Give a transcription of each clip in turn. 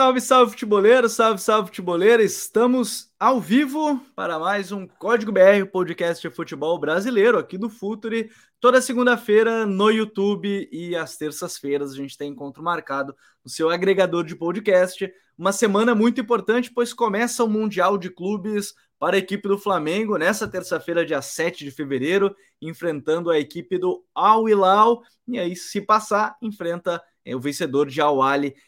Salve, salve futeboleiro, salve, salve futeboleira. Estamos ao vivo para mais um Código BR, podcast de futebol brasileiro aqui do Futuri. Toda segunda-feira no YouTube e às terças-feiras a gente tem encontro marcado no seu agregador de podcast. Uma semana muito importante, pois começa o Mundial de Clubes para a equipe do Flamengo nessa terça-feira, dia 7 de fevereiro, enfrentando a equipe do Al Hilal. E aí, se passar, enfrenta o vencedor de Al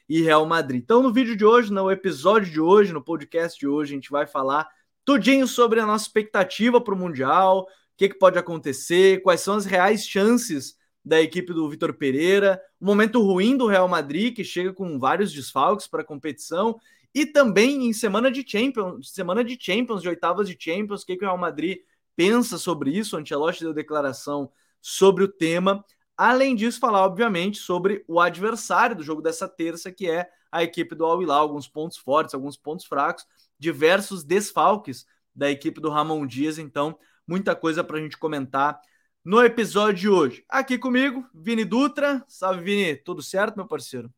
e Real Madrid. Então, no vídeo de hoje, no episódio de hoje, no podcast de hoje, a gente vai falar tudinho sobre a nossa expectativa para o Mundial, o que, que pode acontecer, quais são as reais chances da equipe do Vitor Pereira, o momento ruim do Real Madrid, que chega com vários desfalques para a competição, e também em semana de Champions, semana de Champions, de oitavas de Champions, o que, que o Real Madrid pensa sobre isso? O Ancelotti deu declaração sobre o tema. Além disso, falar, obviamente, sobre o adversário do jogo dessa terça, que é a equipe do Al Hilal, alguns pontos fortes, alguns pontos fracos, diversos desfalques da equipe do Ramon Dias. Então, muita coisa para a gente comentar no episódio de hoje. Aqui comigo, Vini Dutra. Salve, Vini. Tudo certo, meu parceiro?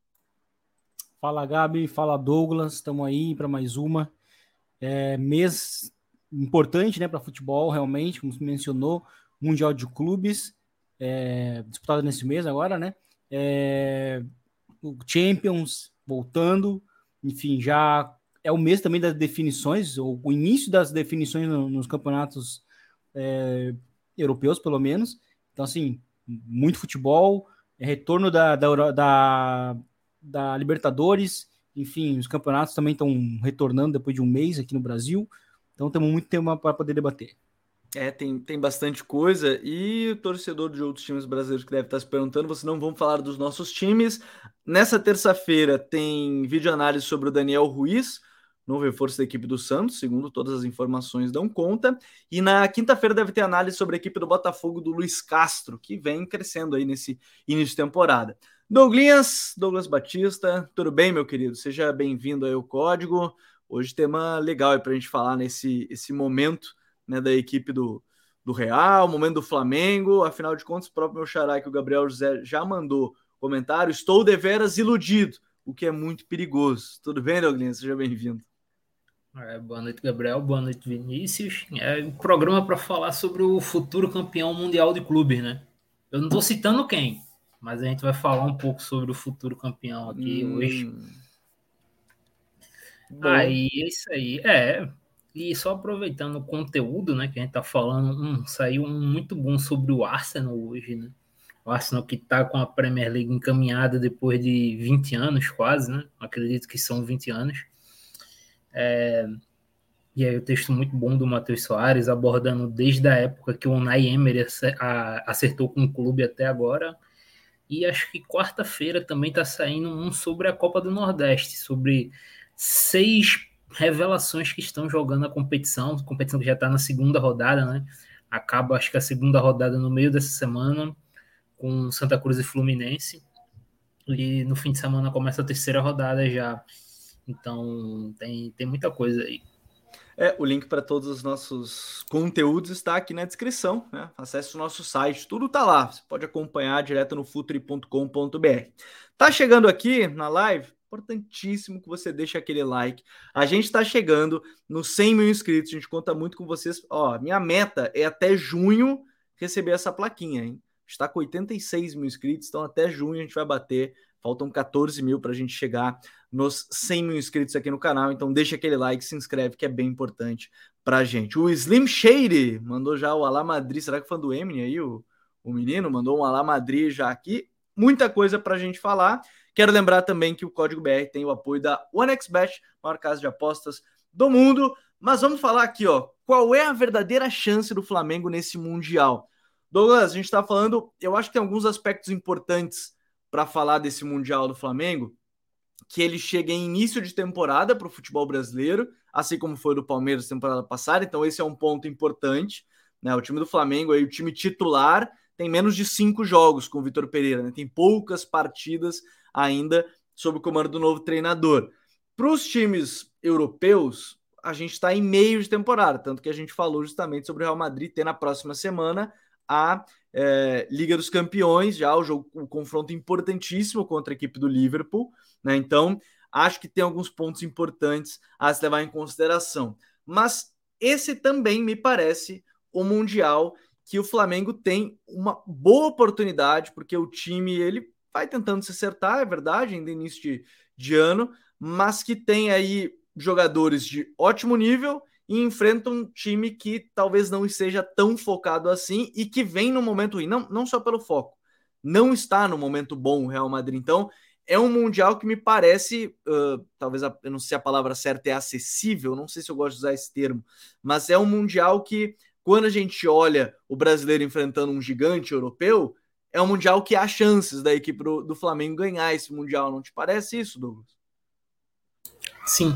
Fala, Gabi. Fala, Douglas. Estamos aí para mais uma. É, mês importante né, para futebol, realmente, como você mencionou, Mundial de Clubes é, disputada nesse mês agora, né? É, o Champions voltando, enfim, já é o mês também das definições, ou o início das definições no, nos campeonatos é, europeus, pelo menos. Então, assim, muito futebol, é retorno da, da, da, da Libertadores, enfim, os campeonatos também estão retornando depois de um mês aqui no Brasil. Então, temos muito tempo para poder debater. É, tem, tem bastante coisa. E o torcedor de outros times brasileiros que deve estar se perguntando, vocês não vão falar dos nossos times. Nessa terça-feira tem vídeo análise sobre o Daniel Ruiz, novo reforço da equipe do Santos, segundo todas as informações dão conta. E na quinta-feira deve ter análise sobre a equipe do Botafogo do Luiz Castro, que vem crescendo aí nesse início de temporada. Douglas, Douglas Batista, tudo bem, meu querido? Seja bem-vindo aí ao Código. Hoje tema legal para a gente falar nesse esse momento né, da equipe do, do Real, momento do Flamengo. Afinal de contas, o próprio meu xará, que o Gabriel José já mandou comentário, estou deveras iludido, o que é muito perigoso. Tudo bem, Douglas? Seja bem-vindo. É, boa noite, Gabriel. Boa noite, Vinícius. É um programa para falar sobre o futuro campeão mundial de clubes, né? Eu não estou citando quem, mas a gente vai falar um pouco sobre o futuro campeão aqui hum. hoje. Bom. Aí, é isso aí. É, e só aproveitando o conteúdo, né, que a gente tá falando, um, saiu um muito bom sobre o Arsenal hoje, né? O Arsenal que tá com a Premier League encaminhada depois de 20 anos, quase, né? Acredito que são 20 anos. É... E aí o texto muito bom do Matheus Soares, abordando desde a época que o Unai Emery acertou com o clube até agora. E acho que quarta-feira também tá saindo um sobre a Copa do Nordeste, sobre seis revelações que estão jogando a competição, competição que já está na segunda rodada, né? Acaba, acho que a segunda rodada no meio dessa semana, com Santa Cruz e Fluminense. E no fim de semana começa a terceira rodada já. Então tem, tem muita coisa aí. É, o link para todos os nossos conteúdos está aqui na descrição. Né? Acesse o nosso site, tudo está lá. Você pode acompanhar direto no futuri.com.br. Tá chegando aqui na live, importantíssimo que você deixe aquele like. A gente está chegando nos 100 mil inscritos, a gente conta muito com vocês. Ó, minha meta é até junho receber essa plaquinha, hein? Está com 86 mil inscritos, então até junho a gente vai bater. Faltam 14 mil para a gente chegar nos 100 mil inscritos aqui no canal. Então deixa aquele like, se inscreve, que é bem importante para a gente. O Slim Shade mandou já o Alá Madrid. Será que foi do Eminem aí? O, o menino mandou um Alá Madrid já aqui. Muita coisa para a gente falar. Quero lembrar também que o Código BR tem o apoio da OneXBet, maior casa de apostas do mundo. Mas vamos falar aqui, ó, qual é a verdadeira chance do Flamengo nesse Mundial? Douglas, a gente está falando, eu acho que tem alguns aspectos importantes para falar desse Mundial do Flamengo, que ele chega em início de temporada para o futebol brasileiro, assim como foi do Palmeiras temporada passada, então esse é um ponto importante. Né? O time do Flamengo, aí, o time titular, tem menos de cinco jogos com o Vitor Pereira, né? tem poucas partidas ainda sob o comando do novo treinador. Para os times europeus, a gente está em meio de temporada, tanto que a gente falou justamente sobre o Real Madrid ter na próxima semana a é, Liga dos Campeões, já o jogo, o confronto importantíssimo contra a equipe do Liverpool, né? Então acho que tem alguns pontos importantes a se levar em consideração. Mas esse também me parece o Mundial que o Flamengo tem uma boa oportunidade, porque o time ele vai tentando se acertar, é verdade, ainda início de, de ano, mas que tem aí jogadores de ótimo nível e enfrenta um time que talvez não esteja tão focado assim e que vem no momento ruim, não, não só pelo foco, não está no momento bom o Real Madrid. Então, é um Mundial que me parece, uh, talvez a, eu não sei se a palavra certa é acessível, não sei se eu gosto de usar esse termo, mas é um Mundial que, quando a gente olha o brasileiro enfrentando um gigante europeu, é um Mundial que há chances da equipe do, do Flamengo ganhar esse Mundial. Não te parece isso, Douglas? Sim,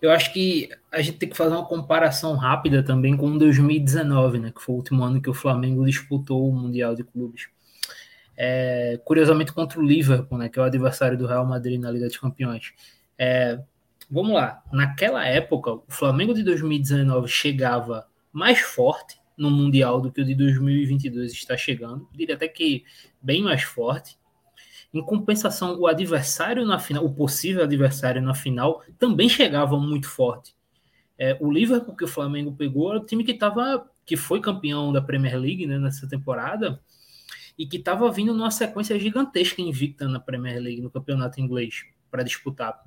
eu acho que a gente tem que fazer uma comparação rápida também com 2019, né, que foi o último ano que o Flamengo disputou o Mundial de Clubes. É, curiosamente contra o Liverpool, né, que é o adversário do Real Madrid na Liga dos Campeões. É, vamos lá, naquela época, o Flamengo de 2019 chegava mais forte no Mundial do que o de 2022 está chegando, diria até que bem mais forte. Em compensação, o adversário na final, o possível adversário na final, também chegava muito forte. É, o Liverpool que o Flamengo pegou era o time que tava, que foi campeão da Premier League né, nessa temporada e que estava vindo numa sequência gigantesca invicta na Premier League, no campeonato inglês, para disputar.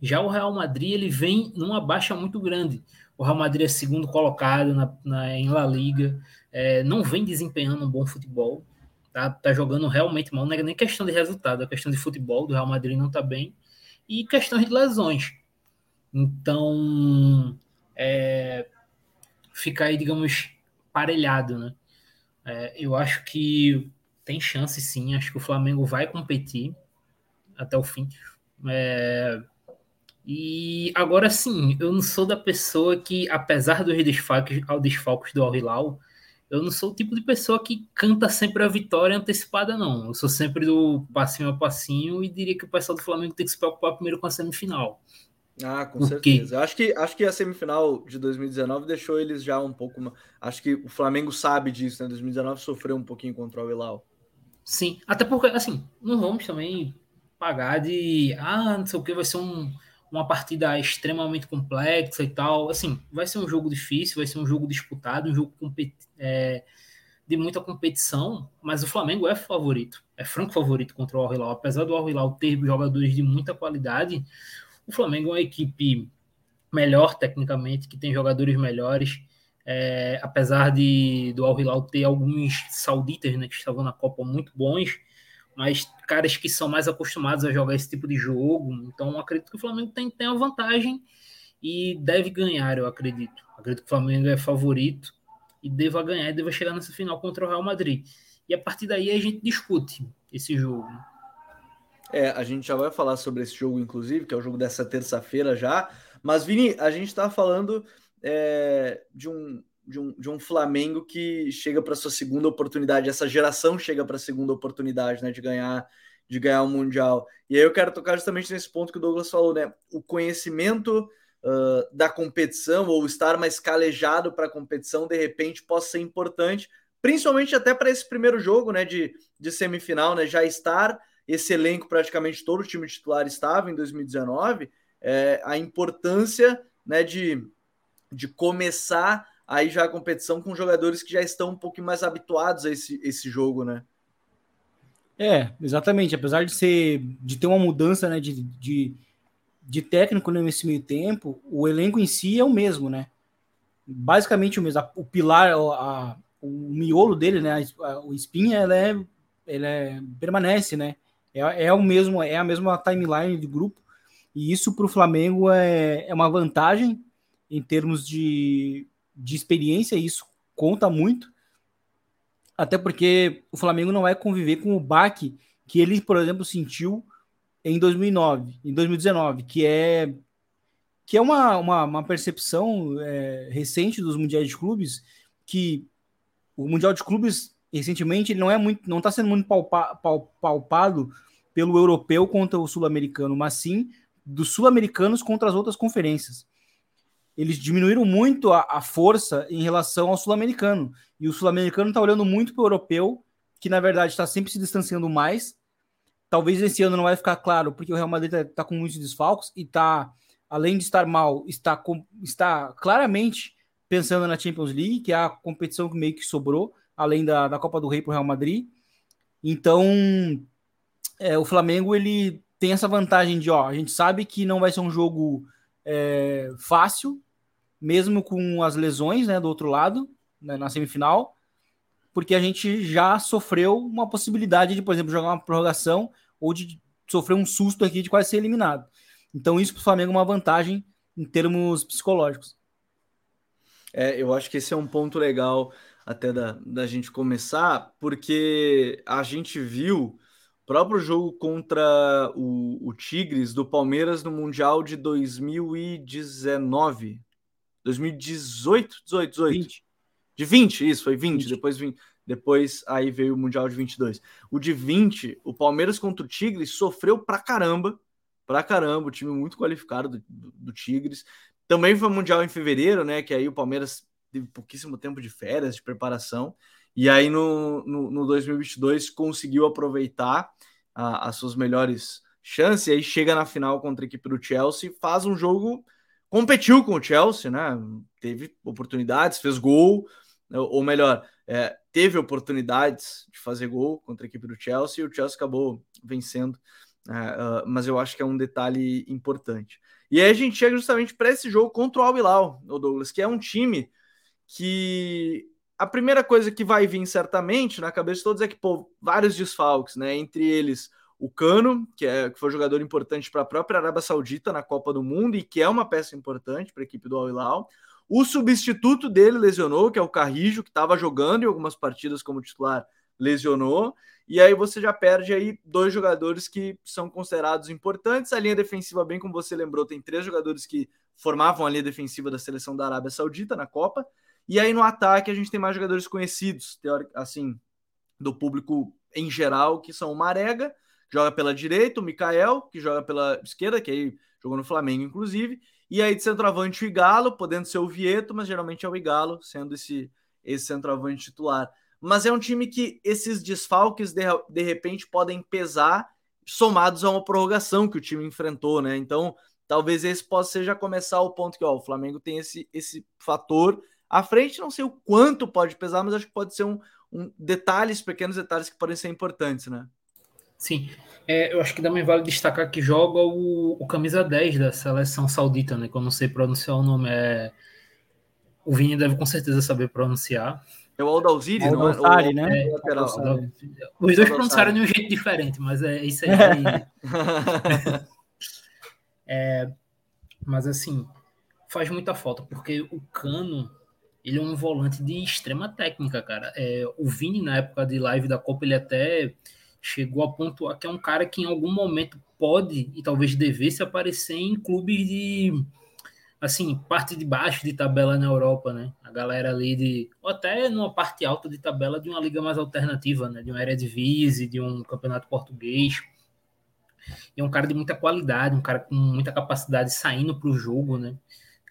Já o Real Madrid ele vem numa baixa muito grande. O Real Madrid é segundo colocado na, na em La Liga, é, não vem desempenhando um bom futebol tá, tá jogando realmente mal. Não é nem questão de resultado, é questão de futebol. Do Real Madrid não tá bem. E questões de lesões. Então, é, fica aí, digamos, parelhado, né? É, eu acho que tem chance sim. Acho que o Flamengo vai competir até o fim. É, e agora sim, eu não sou da pessoa que, apesar dos desfalques, ao desfalques do Al Hilal, eu não sou o tipo de pessoa que canta sempre a vitória antecipada, não. Eu sou sempre do passinho a passinho e diria que o pessoal do Flamengo tem que se preocupar primeiro com a semifinal. Ah, com certeza. Acho que, acho que a semifinal de 2019 deixou eles já um pouco. Acho que o Flamengo sabe disso, né? 2019 sofreu um pouquinho contra o Hilal. Sim, até porque, assim, não vamos também pagar de. Ah, não sei o que, vai ser um uma partida extremamente complexa e tal. Assim, vai ser um jogo difícil, vai ser um jogo disputado, um jogo é, de muita competição, mas o Flamengo é favorito, é franco favorito contra o Al-Hilal. Apesar do Al-Hilal ter jogadores de muita qualidade, o Flamengo é uma equipe melhor tecnicamente, que tem jogadores melhores. É, apesar de do Al-Hilal ter alguns sauditas né, que estavam na Copa muito bons, mas caras que são mais acostumados a jogar esse tipo de jogo. Então, acredito que o Flamengo tem, tem a vantagem e deve ganhar, eu acredito. Acredito que o Flamengo é favorito e deva ganhar e deva chegar nessa final contra o Real Madrid. E a partir daí a gente discute esse jogo. É, a gente já vai falar sobre esse jogo, inclusive, que é o jogo dessa terça-feira já. Mas, Vini, a gente está falando é, de um, de um, de um Flamengo que chega para sua segunda oportunidade, essa geração chega para a segunda oportunidade, né, de ganhar de ganhar o mundial. E aí eu quero tocar justamente nesse ponto que o Douglas falou, né, o conhecimento uh, da competição ou estar mais calejado para a competição de repente possa ser importante, principalmente até para esse primeiro jogo, né, de, de semifinal, né, já estar esse elenco praticamente todo o time titular estava em 2019, é, a importância, né, de de começar aí já a competição com jogadores que já estão um pouco mais habituados a esse, esse jogo, né? É, exatamente. Apesar de ser de ter uma mudança né, de, de, de técnico nesse meio tempo, o elenco em si é o mesmo, né? Basicamente o mesmo. O pilar, a, o miolo dele, né? A, o espinha, ela é, ela é, permanece, né? É, é o mesmo, é a mesma timeline do grupo. E isso para o Flamengo é, é uma vantagem em termos de, de experiência, isso conta muito. Até porque o Flamengo não vai conviver com o baque que ele, por exemplo, sentiu em 2009, em 2019, que é que é uma, uma, uma percepção é, recente dos mundiais de clubes que o mundial de clubes recentemente ele não é muito não está sendo muito palpa, pal, palpado pelo europeu contra o sul-americano, mas sim dos sul-americanos contra as outras conferências eles diminuíram muito a, a força em relação ao sul-americano. E o sul-americano está olhando muito para o europeu, que na verdade está sempre se distanciando mais, talvez esse ano não vai ficar claro, porque o Real Madrid está tá com muitos desfalques e está, além de estar mal, está, com, está claramente pensando na Champions League, que é a competição que meio que sobrou, além da, da Copa do Rei para o Real Madrid. Então, é, o Flamengo ele tem essa vantagem de, ó, a gente sabe que não vai ser um jogo é, fácil, mesmo com as lesões né, do outro lado, né, na semifinal, porque a gente já sofreu uma possibilidade de, por exemplo, jogar uma prorrogação ou de sofrer um susto aqui de quase ser eliminado. Então, isso para o Flamengo é uma vantagem em termos psicológicos. É, eu acho que esse é um ponto legal até da, da gente começar, porque a gente viu próprio jogo contra o, o Tigres do Palmeiras no Mundial de 2019. 2018? 18, 18. 20. De 20, isso, foi 20, 20. depois 20. Depois aí veio o Mundial de 22. O de 20, o Palmeiras contra o Tigres sofreu pra caramba. Pra caramba, o time muito qualificado do, do, do Tigres. Também foi Mundial em fevereiro, né? Que aí o Palmeiras teve pouquíssimo tempo de férias, de preparação. E aí no, no, no 2022 conseguiu aproveitar a, as suas melhores chances. E aí chega na final contra a equipe do Chelsea, faz um jogo, competiu com o Chelsea, né? Teve oportunidades, fez gol, ou melhor, é, teve oportunidades de fazer gol contra a equipe do Chelsea e o Chelsea acabou vencendo. É, uh, mas eu acho que é um detalhe importante. E aí a gente chega justamente para esse jogo contra o Al Hilal, Douglas, que é um time que a primeira coisa que vai vir certamente na cabeça de todos é que, pô, vários desfalques, né? Entre eles o Cano, que, é, que foi jogador importante para a própria Arábia Saudita na Copa do Mundo e que é uma peça importante para a equipe do Al Hilal. O substituto dele lesionou, que é o Carrijo, que estava jogando em algumas partidas como titular, lesionou. E aí você já perde aí dois jogadores que são considerados importantes. A linha defensiva, bem como você lembrou, tem três jogadores que formavam a linha defensiva da seleção da Arábia Saudita na Copa. E aí no ataque a gente tem mais jogadores conhecidos, assim, do público em geral, que são o Marega, que joga pela direita, o Mikael, que joga pela esquerda, que aí jogou no Flamengo, inclusive, e aí de centroavante o Igalo, podendo ser o Vieto, mas geralmente é o Igalo, sendo esse, esse centroavante titular. Mas é um time que esses desfalques, de, de repente, podem pesar, somados a uma prorrogação que o time enfrentou, né? Então, talvez esse possa já começar o ponto que ó, o Flamengo tem esse, esse fator à frente, não sei o quanto pode pesar, mas acho que pode ser um, um detalhes, pequenos detalhes que podem ser importantes, né? Sim, é, eu acho que também vale destacar que joga o, o, camisa 10 da seleção saudita, né? Que eu não sei pronunciar o nome. É... O Vini deve com certeza saber pronunciar. É o Aldalziri, não é? Né? É, é, os dois pronunciaram de um jeito diferente, mas é isso aí. é, mas assim, faz muita falta, porque o Cano ele é um volante de extrema técnica, cara. É, o Vini, na época de live da Copa, ele até chegou a pontuar que é um cara que em algum momento pode e talvez devesse aparecer em clubes de assim, parte de baixo de tabela na Europa, né? A galera ali de ou até numa parte alta de tabela de uma liga mais alternativa, né? De uma Eredivisie, de um campeonato português. E é um cara de muita qualidade, um cara com muita capacidade saindo para o jogo, né?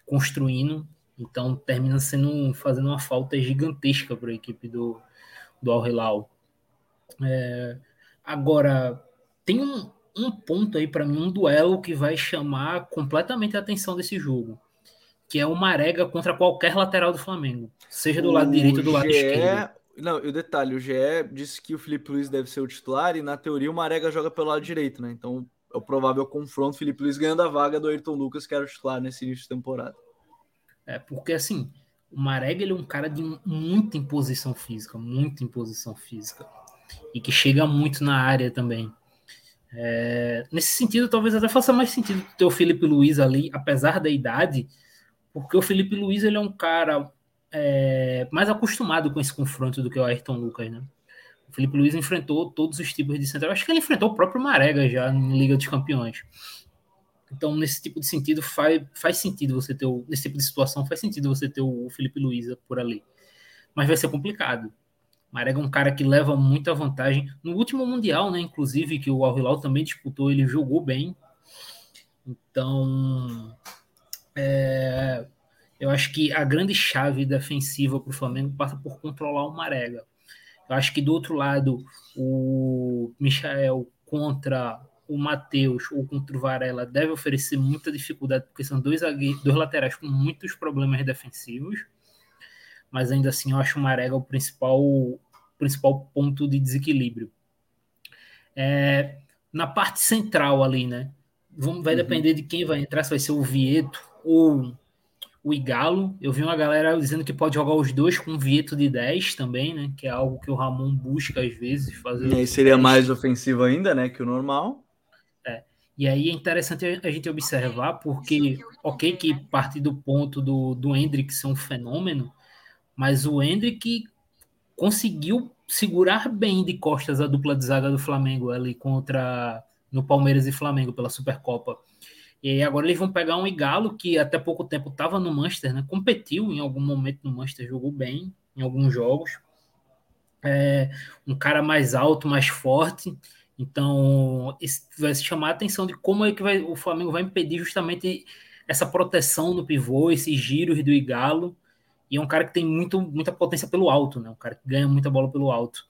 Construindo então termina sendo fazendo uma falta gigantesca para a equipe do, do Al Hilal. É, agora, tem um, um ponto aí para mim, um duelo que vai chamar completamente a atenção desse jogo, que é o Marega contra qualquer lateral do Flamengo, seja do o lado direito ou do lado GE... esquerdo. Não, e o detalhe, o GE disse que o Felipe Luiz deve ser o titular e na teoria o Marega joga pelo lado direito, né? Então é o provável confronto, Felipe Luiz ganhando a vaga do Ayrton Lucas, que era o titular nesse início de temporada. É, porque assim, o Marega ele é um cara de muita imposição física, muita imposição física. E que chega muito na área também. É, nesse sentido, talvez até faça mais sentido ter o Felipe Luiz ali, apesar da idade, porque o Felipe Luiz ele é um cara é, mais acostumado com esse confronto do que o Ayrton Lucas, né? O Felipe Luiz enfrentou todos os tipos de central. Acho que ele enfrentou o próprio Marega já em Liga dos Campeões. Então, nesse tipo de sentido, faz, faz sentido você ter o, nesse tipo de situação, faz sentido você ter o Felipe Luiza por ali. Mas vai ser complicado. Marega é um cara que leva muita vantagem. No último Mundial, né, inclusive, que o Al Hilal também disputou, ele jogou bem. Então, é, eu acho que a grande chave defensiva para o Flamengo passa por controlar o Marega. Eu acho que do outro lado, o Michael contra o Matheus ou contra o Varela deve oferecer muita dificuldade, porque são dois, dois laterais com muitos problemas defensivos. Mas ainda assim, eu acho o Marega o principal, principal ponto de desequilíbrio. É, na parte central ali, né? Vamos, vai uhum. depender de quem vai entrar, se vai ser o Vieto ou o Igalo. Eu vi uma galera dizendo que pode jogar os dois com o Vieto de 10 também, né? Que é algo que o Ramon busca às vezes fazer. E aí seria mais ofensivo ainda, né? Que o normal. E aí é interessante a gente observar, porque, ok, que parte do ponto do, do Hendrick ser um fenômeno, mas o Hendrick conseguiu segurar bem de costas a dupla de zaga do Flamengo ali contra no Palmeiras e Flamengo pela Supercopa. E aí agora eles vão pegar um Igalo que até pouco tempo estava no Manchester, né? Competiu em algum momento no Manchester, jogou bem em alguns jogos. É, um cara mais alto, mais forte. Então, vai se chamar a atenção de como é que vai, o Flamengo vai impedir justamente essa proteção no pivô, esses giros do Igalo. E é um cara que tem muito, muita potência pelo alto, né? Um cara que ganha muita bola pelo alto.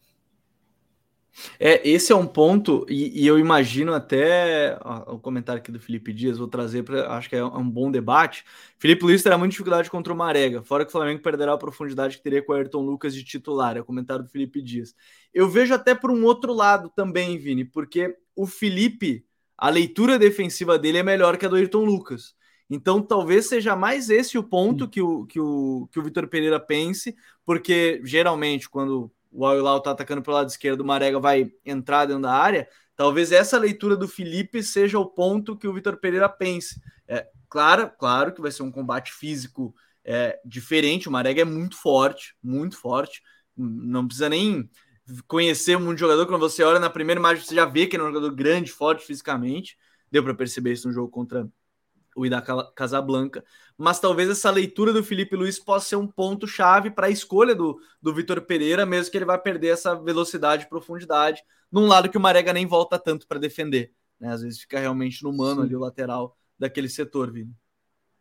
É, esse é um ponto, e, e eu imagino até ó, o comentário aqui do Felipe Dias, vou trazer para acho que é um bom debate. Felipe Luiz terá muita dificuldade contra o Marega, fora que o Flamengo perderá a profundidade que teria com o Ayrton Lucas de titular, é o comentário do Felipe Dias. Eu vejo até por um outro lado também, Vini, porque o Felipe, a leitura defensiva dele é melhor que a do Ayrton Lucas. Então, talvez seja mais esse o ponto que o, que o, que o Vitor Pereira pense, porque geralmente, quando o Al tá atacando pelo lado esquerdo, o Marega vai entrar dentro da área. Talvez essa leitura do Felipe seja o ponto que o Vitor Pereira pense. É, claro, claro que vai ser um combate físico é, diferente. O Marega é muito forte, muito forte. Não precisa nem conhecer muito jogador. Quando você olha na primeira imagem, você já vê que ele é um jogador grande, forte fisicamente. Deu para perceber isso no jogo contra o Ida Casablanca, mas talvez essa leitura do Felipe Luiz possa ser um ponto chave para a escolha do, do Vitor Pereira, mesmo que ele vai perder essa velocidade e profundidade, num lado que o Marega nem volta tanto para defender, né? Às vezes fica realmente no mano Sim. ali o lateral daquele setor, Vini.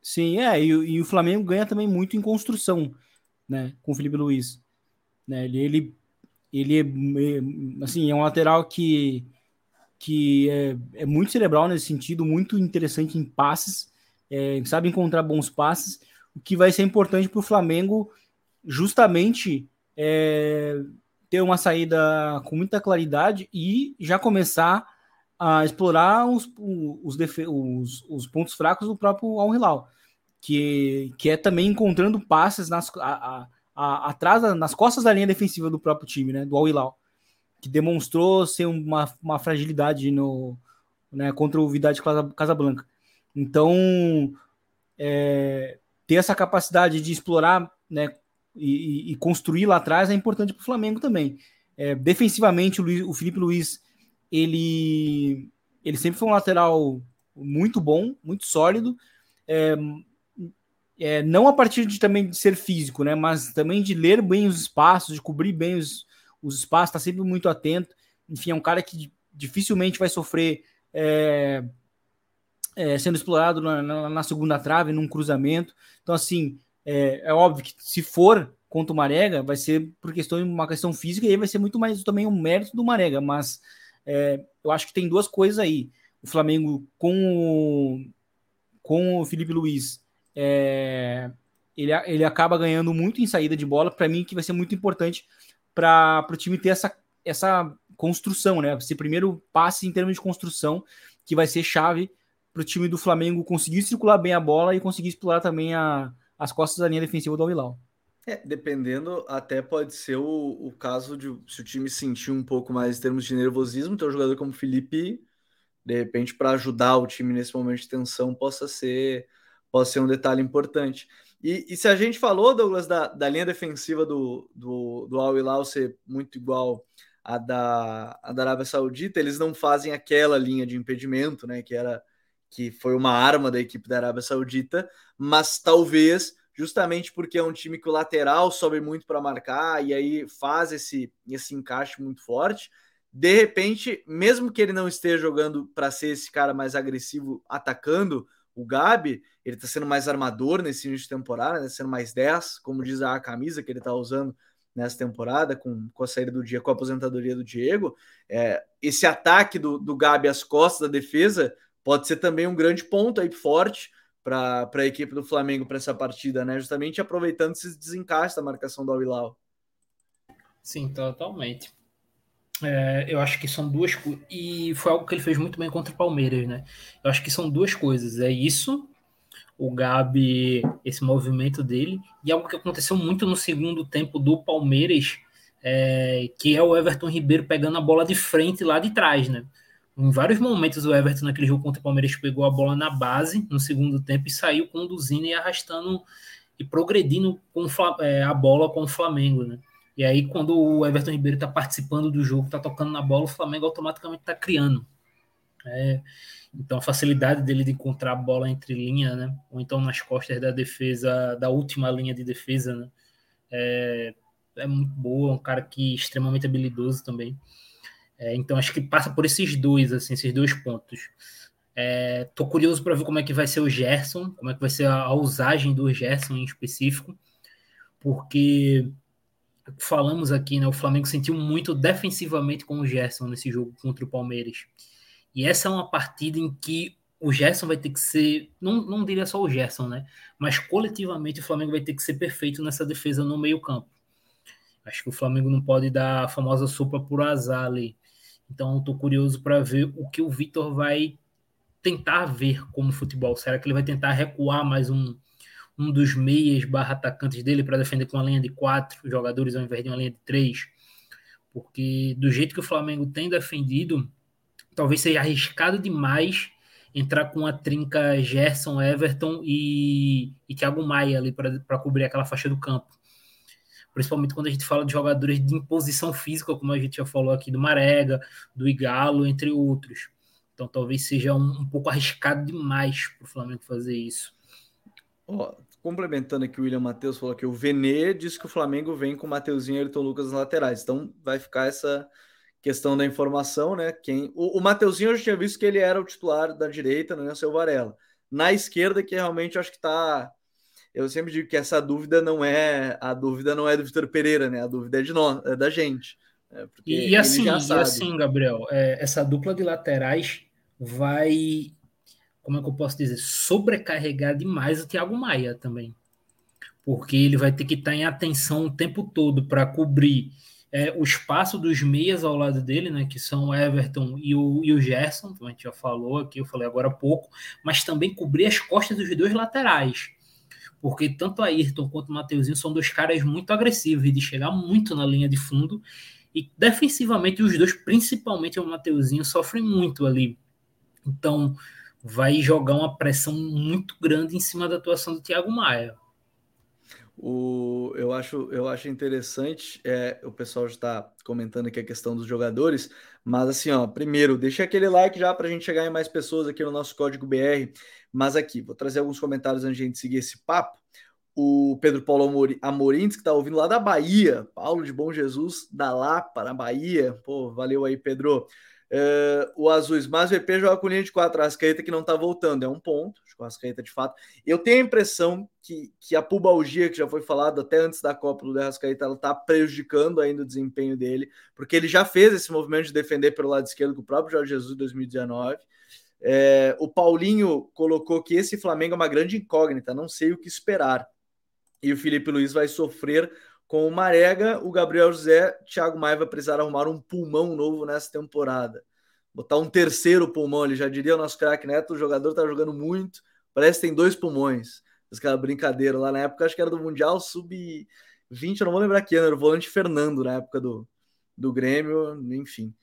Sim, é, e, e, o Flamengo ganha também muito em construção, né, com o Felipe Luiz, né? Ele ele, ele é, assim, é um lateral que que é, é, muito cerebral nesse sentido, muito interessante em passes, é, sabe encontrar bons passes, o que vai ser importante para o Flamengo justamente é, ter uma saída com muita claridade e já começar a explorar os, os, os, os pontos fracos do próprio Al Hilal, que, que é também encontrando passes nas, a, a, a, atrás, nas costas da linha defensiva do próprio time, né, do Al Hilal que demonstrou ser uma, uma fragilidade no, né, contra o Vidal de Casablanca. Então, é, ter essa capacidade de explorar né, e, e, construir lá atrás é importante para o Flamengo também. É, defensivamente, o, Luiz, o, Felipe Luiz ele, ele sempre foi um lateral muito bom, muito sólido. É, é, não a partir de também de ser físico, né, mas também de ler bem os espaços, de cobrir bem os, os espaços, está sempre muito atento. Enfim, é um cara que dificilmente vai sofrer é, é, sendo explorado na, na, na, segunda trave, num cruzamento. Então, assim, é, é, óbvio que se for contra o Marega, vai ser por questão uma questão física, e aí vai ser muito mais também um mérito do Marega, mas é, eu acho que tem duas coisas aí. O Flamengo com o, com o Felipe Luiz é, ele, ele acaba ganhando muito em saída de bola, para mim que vai ser muito importante para o time ter essa, essa construção, né? Esse primeiro passe em termos de construção, que vai ser chave para o time do Flamengo conseguir circular bem a bola e conseguir explorar também a, as costas da linha defensiva do Al É, dependendo, até pode ser o, o caso de se o time sentir um pouco mais em termos de nervosismo, então um jogador como o Felipe, de repente, para ajudar o time nesse momento de tensão, possa ser, possa ser um detalhe importante. E, e, se a gente falou, Douglas, da, da linha defensiva do, do, do Al Hilal ser muito igual à da, à da Arábia Saudita, eles não fazem aquela linha de impedimento, né? Que era que foi uma arma da equipe da Arábia Saudita, mas talvez justamente porque é um time que o lateral sobe muito para marcar e aí faz esse, esse encaixe muito forte. De repente, mesmo que ele não esteja jogando para ser esse cara mais agressivo atacando, o Gabi, ele tá sendo mais armador nesse início de temporada, né? sendo mais 10, como diz a camisa que ele tá usando nessa temporada, com, com a saída do dia, com a aposentadoria do Diego, é, esse ataque do, do Gabi às costas da defesa pode ser também um grande ponto aí forte para a equipe do Flamengo para essa partida, né? Justamente aproveitando esse desencaixe da marcação do Al Sim, totalmente. É, eu acho que são duas e foi algo que ele fez muito bem contra o Palmeiras, né? Eu acho que são duas coisas. É isso, o Gabi, esse movimento dele, e algo que aconteceu muito no segundo tempo do Palmeiras, é, que é o Everton Ribeiro pegando a bola de frente lá de trás, né? Em vários momentos o Everton naquele jogo contra o Palmeiras pegou a bola na base no segundo tempo e saiu conduzindo e arrastando e progredindo com é, a bola com o Flamengo, né? E aí, quando o Everton Ribeiro está participando do jogo, está tocando na bola, o Flamengo automaticamente está criando. É, então, a facilidade dele de encontrar a bola entre linha, né? Ou então nas costas da defesa, da última linha de defesa, né? É, é muito boa, um cara que é extremamente habilidoso também. É, então, acho que passa por esses dois, assim, esses dois pontos. É, tô curioso para ver como é que vai ser o Gerson, como é que vai ser a, a usagem do Gerson em específico, porque falamos aqui, né? O Flamengo sentiu muito defensivamente com o Gerson nesse jogo contra o Palmeiras. E essa é uma partida em que o Gerson vai ter que ser, não, não diria só o Gerson, né? Mas coletivamente o Flamengo vai ter que ser perfeito nessa defesa no meio-campo. Acho que o Flamengo não pode dar a famosa sopa por azar ali. Então estou curioso para ver o que o Vitor vai tentar ver como futebol. Será que ele vai tentar recuar mais um, um dos meias barra atacantes dele para defender com uma linha de quatro jogadores ao invés de uma linha de três. Porque do jeito que o Flamengo tem defendido, talvez seja arriscado demais entrar com a trinca Gerson, Everton e, e Thiago Maia ali para cobrir aquela faixa do campo. Principalmente quando a gente fala de jogadores de imposição física, como a gente já falou aqui do Marega, do Igalo, entre outros. Então talvez seja um, um pouco arriscado demais para o Flamengo fazer isso. Ó, complementando aqui, o William Matheus falou que o Venê disse que o Flamengo vem com o Mateuzinho e Ayrton Lucas nas laterais. Então vai ficar essa questão da informação, né? Quem O, o Mateuzinho eu já tinha visto que ele era o titular da direita, não é o seu Varela. Na esquerda, que realmente acho que tá. Eu sempre digo que essa dúvida não é. A dúvida não é do Vitor Pereira, né? A dúvida é de nós, é da gente. É e, e, assim, e assim, Gabriel, é, essa dupla de laterais vai como é que eu posso dizer, sobrecarregar demais o Thiago Maia também. Porque ele vai ter que estar em atenção o tempo todo para cobrir é, o espaço dos meias ao lado dele, né, que são o Everton e o, e o Gerson, como a gente já falou aqui, eu falei agora há pouco, mas também cobrir as costas dos dois laterais. Porque tanto a Ayrton quanto o Mateuzinho são dois caras muito agressivos de chegar muito na linha de fundo. E defensivamente, os dois, principalmente o Mateuzinho, sofrem muito ali. Então, vai jogar uma pressão muito grande em cima da atuação do Thiago Maia. O, eu, acho, eu acho interessante, é, o pessoal está comentando aqui a questão dos jogadores, mas assim, ó, primeiro, deixa aquele like já para a gente chegar em mais pessoas aqui no nosso código BR. Mas aqui, vou trazer alguns comentários antes de a gente seguir esse papo. O Pedro Paulo Amorim, que está ouvindo lá da Bahia, Paulo de Bom Jesus, da Lapa, na Bahia. Pô, valeu aí, Pedro. Uh, o Azuis, mas o VP joga com linha de quatro, a Ascaeta que não tá voltando, é um ponto, acho que o de fato. Eu tenho a impressão que, que a pubalgia, que já foi falado até antes da Copa do Arrascaeta, ela tá prejudicando ainda o desempenho dele, porque ele já fez esse movimento de defender pelo lado esquerdo com o próprio Jorge Jesus em 2019. É, o Paulinho colocou que esse Flamengo é uma grande incógnita, não sei o que esperar. E o Felipe Luiz vai sofrer com o Marega, o Gabriel José, Thiago Maia vai precisar arrumar um pulmão novo nessa temporada. Botar um terceiro pulmão, ele já diria o nosso craque Neto, o jogador tá jogando muito, parece que tem dois pulmões. Aquela brincadeira lá na época, acho que era do Mundial Sub-20, eu não vou lembrar que ano, era o volante Fernando na época do, do Grêmio, enfim.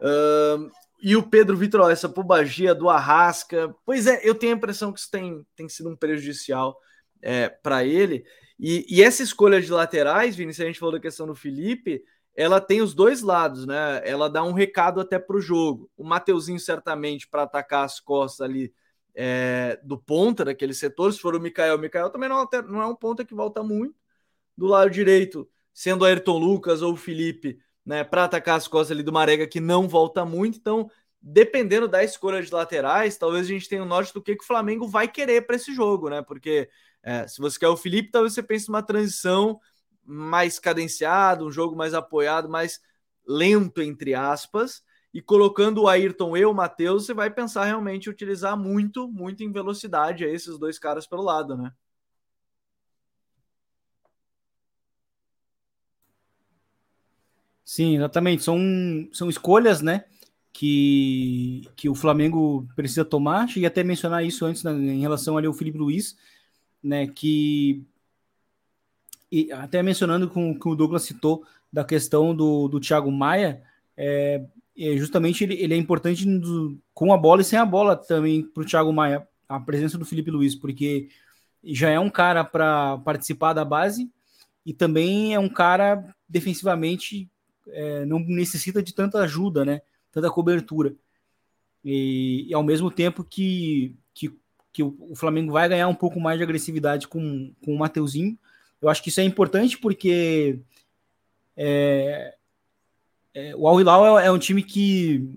Uh, e o Pedro Vitor, essa pubagia do Arrasca, pois é, eu tenho a impressão que isso tem, tem sido um prejudicial é, para ele. E, e, essa escolha de laterais, Vini, se a gente falou da questão do Felipe, ela tem os dois lados, né? Ela dá um recado até para o jogo. O Mateuzinho, certamente, para atacar as costas ali é, do ponta, daquele setor. Se for o Mikael, o Mikael também não, não é um ponta que volta muito. Do lado direito, sendo Ayrton Lucas ou o Felipe, né? Para atacar as costas ali do Marega, que não volta muito. Então, dependendo da escolha de laterais, talvez a gente tenha um norte do que, que o Flamengo vai querer para esse jogo, né? Porque é, se você quer o Felipe, talvez você pense numa transição mais cadenciado, um jogo mais apoiado, mais lento, entre aspas, e colocando o Ayrton e o Matheus, você vai pensar realmente utilizar muito, muito em velocidade esses dois caras pelo lado, né? Sim, exatamente. São, são escolhas, né? Que, que o Flamengo precisa tomar. Cheguei até a mencionar isso antes né, em relação ali ao Felipe Luiz, né? Que e até mencionando com que o Douglas citou da questão do, do Thiago Maia, é, é justamente ele, ele, é importante do, com a bola e sem a bola também para o Thiago Maia, a presença do Felipe Luiz, porque já é um cara para participar da base e também é um cara defensivamente é, não necessita de tanta ajuda, né? Tanta cobertura. E, e ao mesmo tempo que, que, que o, Flamengo vai ganhar um pouco mais de agressividade com, com o Mateuzinho, eu acho que isso é importante porque é, é, o Al Hilal é, é, um time que,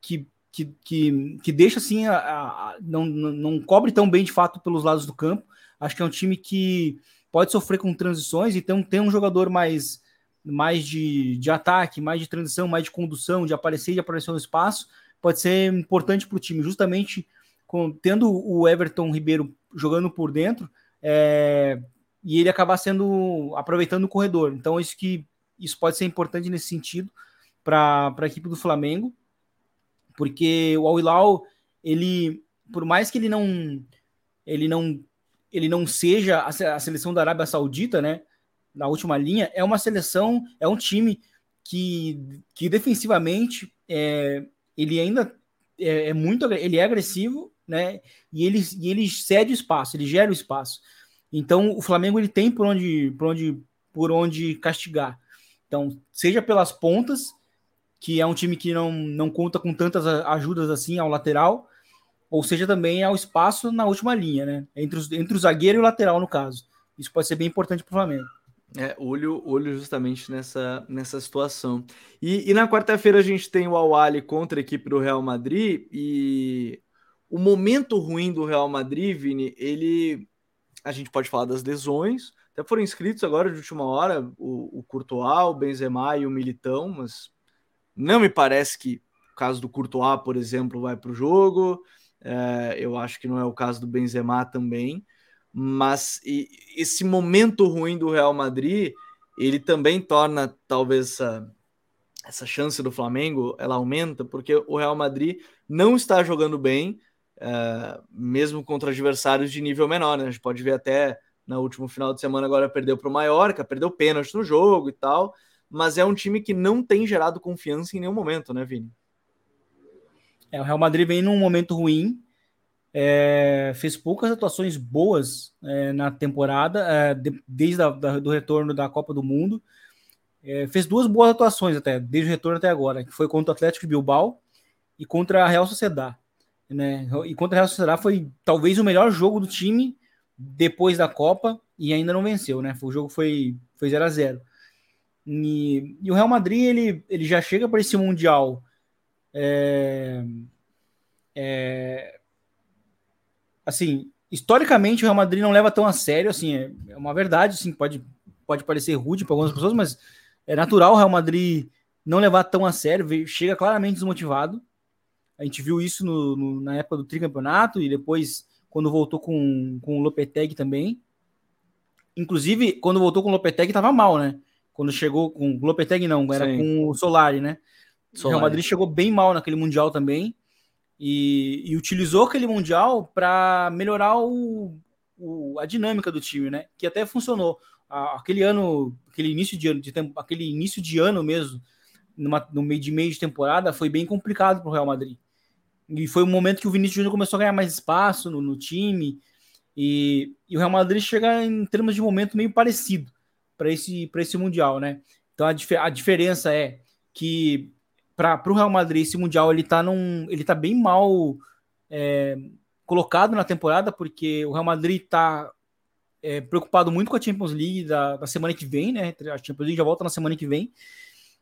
que, que, que, que deixa assim, a, a, não, não cobre tão bem de fato pelos lados do campo. Acho que é um time que pode sofrer com transições, então tem um jogador mais mais de, de ataque, mais de transição, mais de condução, de aparecer e de aparecer no espaço, pode ser importante para o time, justamente com, tendo o Everton Ribeiro jogando por dentro é, e ele acabar sendo aproveitando o corredor. Então, isso que isso pode ser importante nesse sentido para a equipe do Flamengo, porque o Al Hilal, ele, por mais que ele não ele não ele não seja a seleção da Arábia Saudita, né? na última linha, é uma seleção, é um time que, que defensivamente é, ele ainda é, é, muito ele é agressivo, né? E ele, e ele cede o espaço, ele gera o espaço. Então o Flamengo ele tem por onde, por onde, por onde castigar. Então, seja pelas pontas, que é um time que não, não conta com tantas ajudas assim ao lateral, ou seja também ao espaço na última linha, né? Entre, os, entre o zagueiro e o lateral, no caso. Isso pode ser bem importante para o Flamengo. É, olho, olho justamente nessa, nessa situação. E, e na quarta-feira a gente tem o Awali contra a equipe do Real Madrid e o momento ruim do Real Madrid, Vini, ele a gente pode falar das lesões, até foram inscritos agora de última hora o, o Courtois, o Benzema e o Militão, mas não me parece que o caso do Courtois, por exemplo, vai para o jogo. É, eu acho que não é o caso do Benzema também mas esse momento ruim do Real Madrid, ele também torna talvez essa, essa chance do Flamengo, ela aumenta, porque o Real Madrid não está jogando bem, uh, mesmo contra adversários de nível menor, né? A gente pode ver até no último final de semana agora perdeu para o Mallorca, perdeu pênalti no jogo e tal, mas é um time que não tem gerado confiança em nenhum momento, né, Vini? É, o Real Madrid vem num momento ruim, é, fez poucas atuações boas é, na temporada, é, de, desde o do retorno da Copa do Mundo. É, fez duas boas atuações até, desde o retorno até agora, que foi contra o Atlético de Bilbao e contra a Real Sociedad. Né? E contra a Real Sociedad foi talvez o melhor jogo do time depois da Copa e ainda não venceu, né? O jogo foi, foi 0 a 0 e, e, o Real Madrid ele, ele já chega para esse Mundial é, é, assim, historicamente o Real Madrid não leva tão a sério, assim, é, é uma verdade, assim, pode, pode parecer rude para algumas pessoas, mas é natural o Real Madrid não levar tão a sério, chega claramente desmotivado. A gente viu isso no, no, na época do tricampeonato e depois quando voltou com, com o Lopetegui também. Inclusive, quando voltou com o Lopetegui estava mal, né? Quando chegou com o Lopetegui não, era Sim. com o Solari, né? Solari. O Real Madrid chegou bem mal naquele Mundial também e, e utilizou aquele Mundial para melhorar o, o, a dinâmica do time, né? Que até funcionou. Aquele ano, aquele início de ano, de tempo, aquele início de ano mesmo, numa, no meio de meio de temporada, foi bem complicado para o Real Madrid. E foi um momento que o Vinícius Júnior começou a ganhar mais espaço no, no time. E, e, o Real Madrid chega em termos de momento meio parecido para esse, esse Mundial, né? Então a, dif a diferença é que para o Real Madrid, esse Mundial ele tá, num, ele tá bem mal é, colocado na temporada, porque o Real Madrid está é, preocupado muito com a Champions League da, da, semana que vem, né? A Champions League já volta na semana que vem.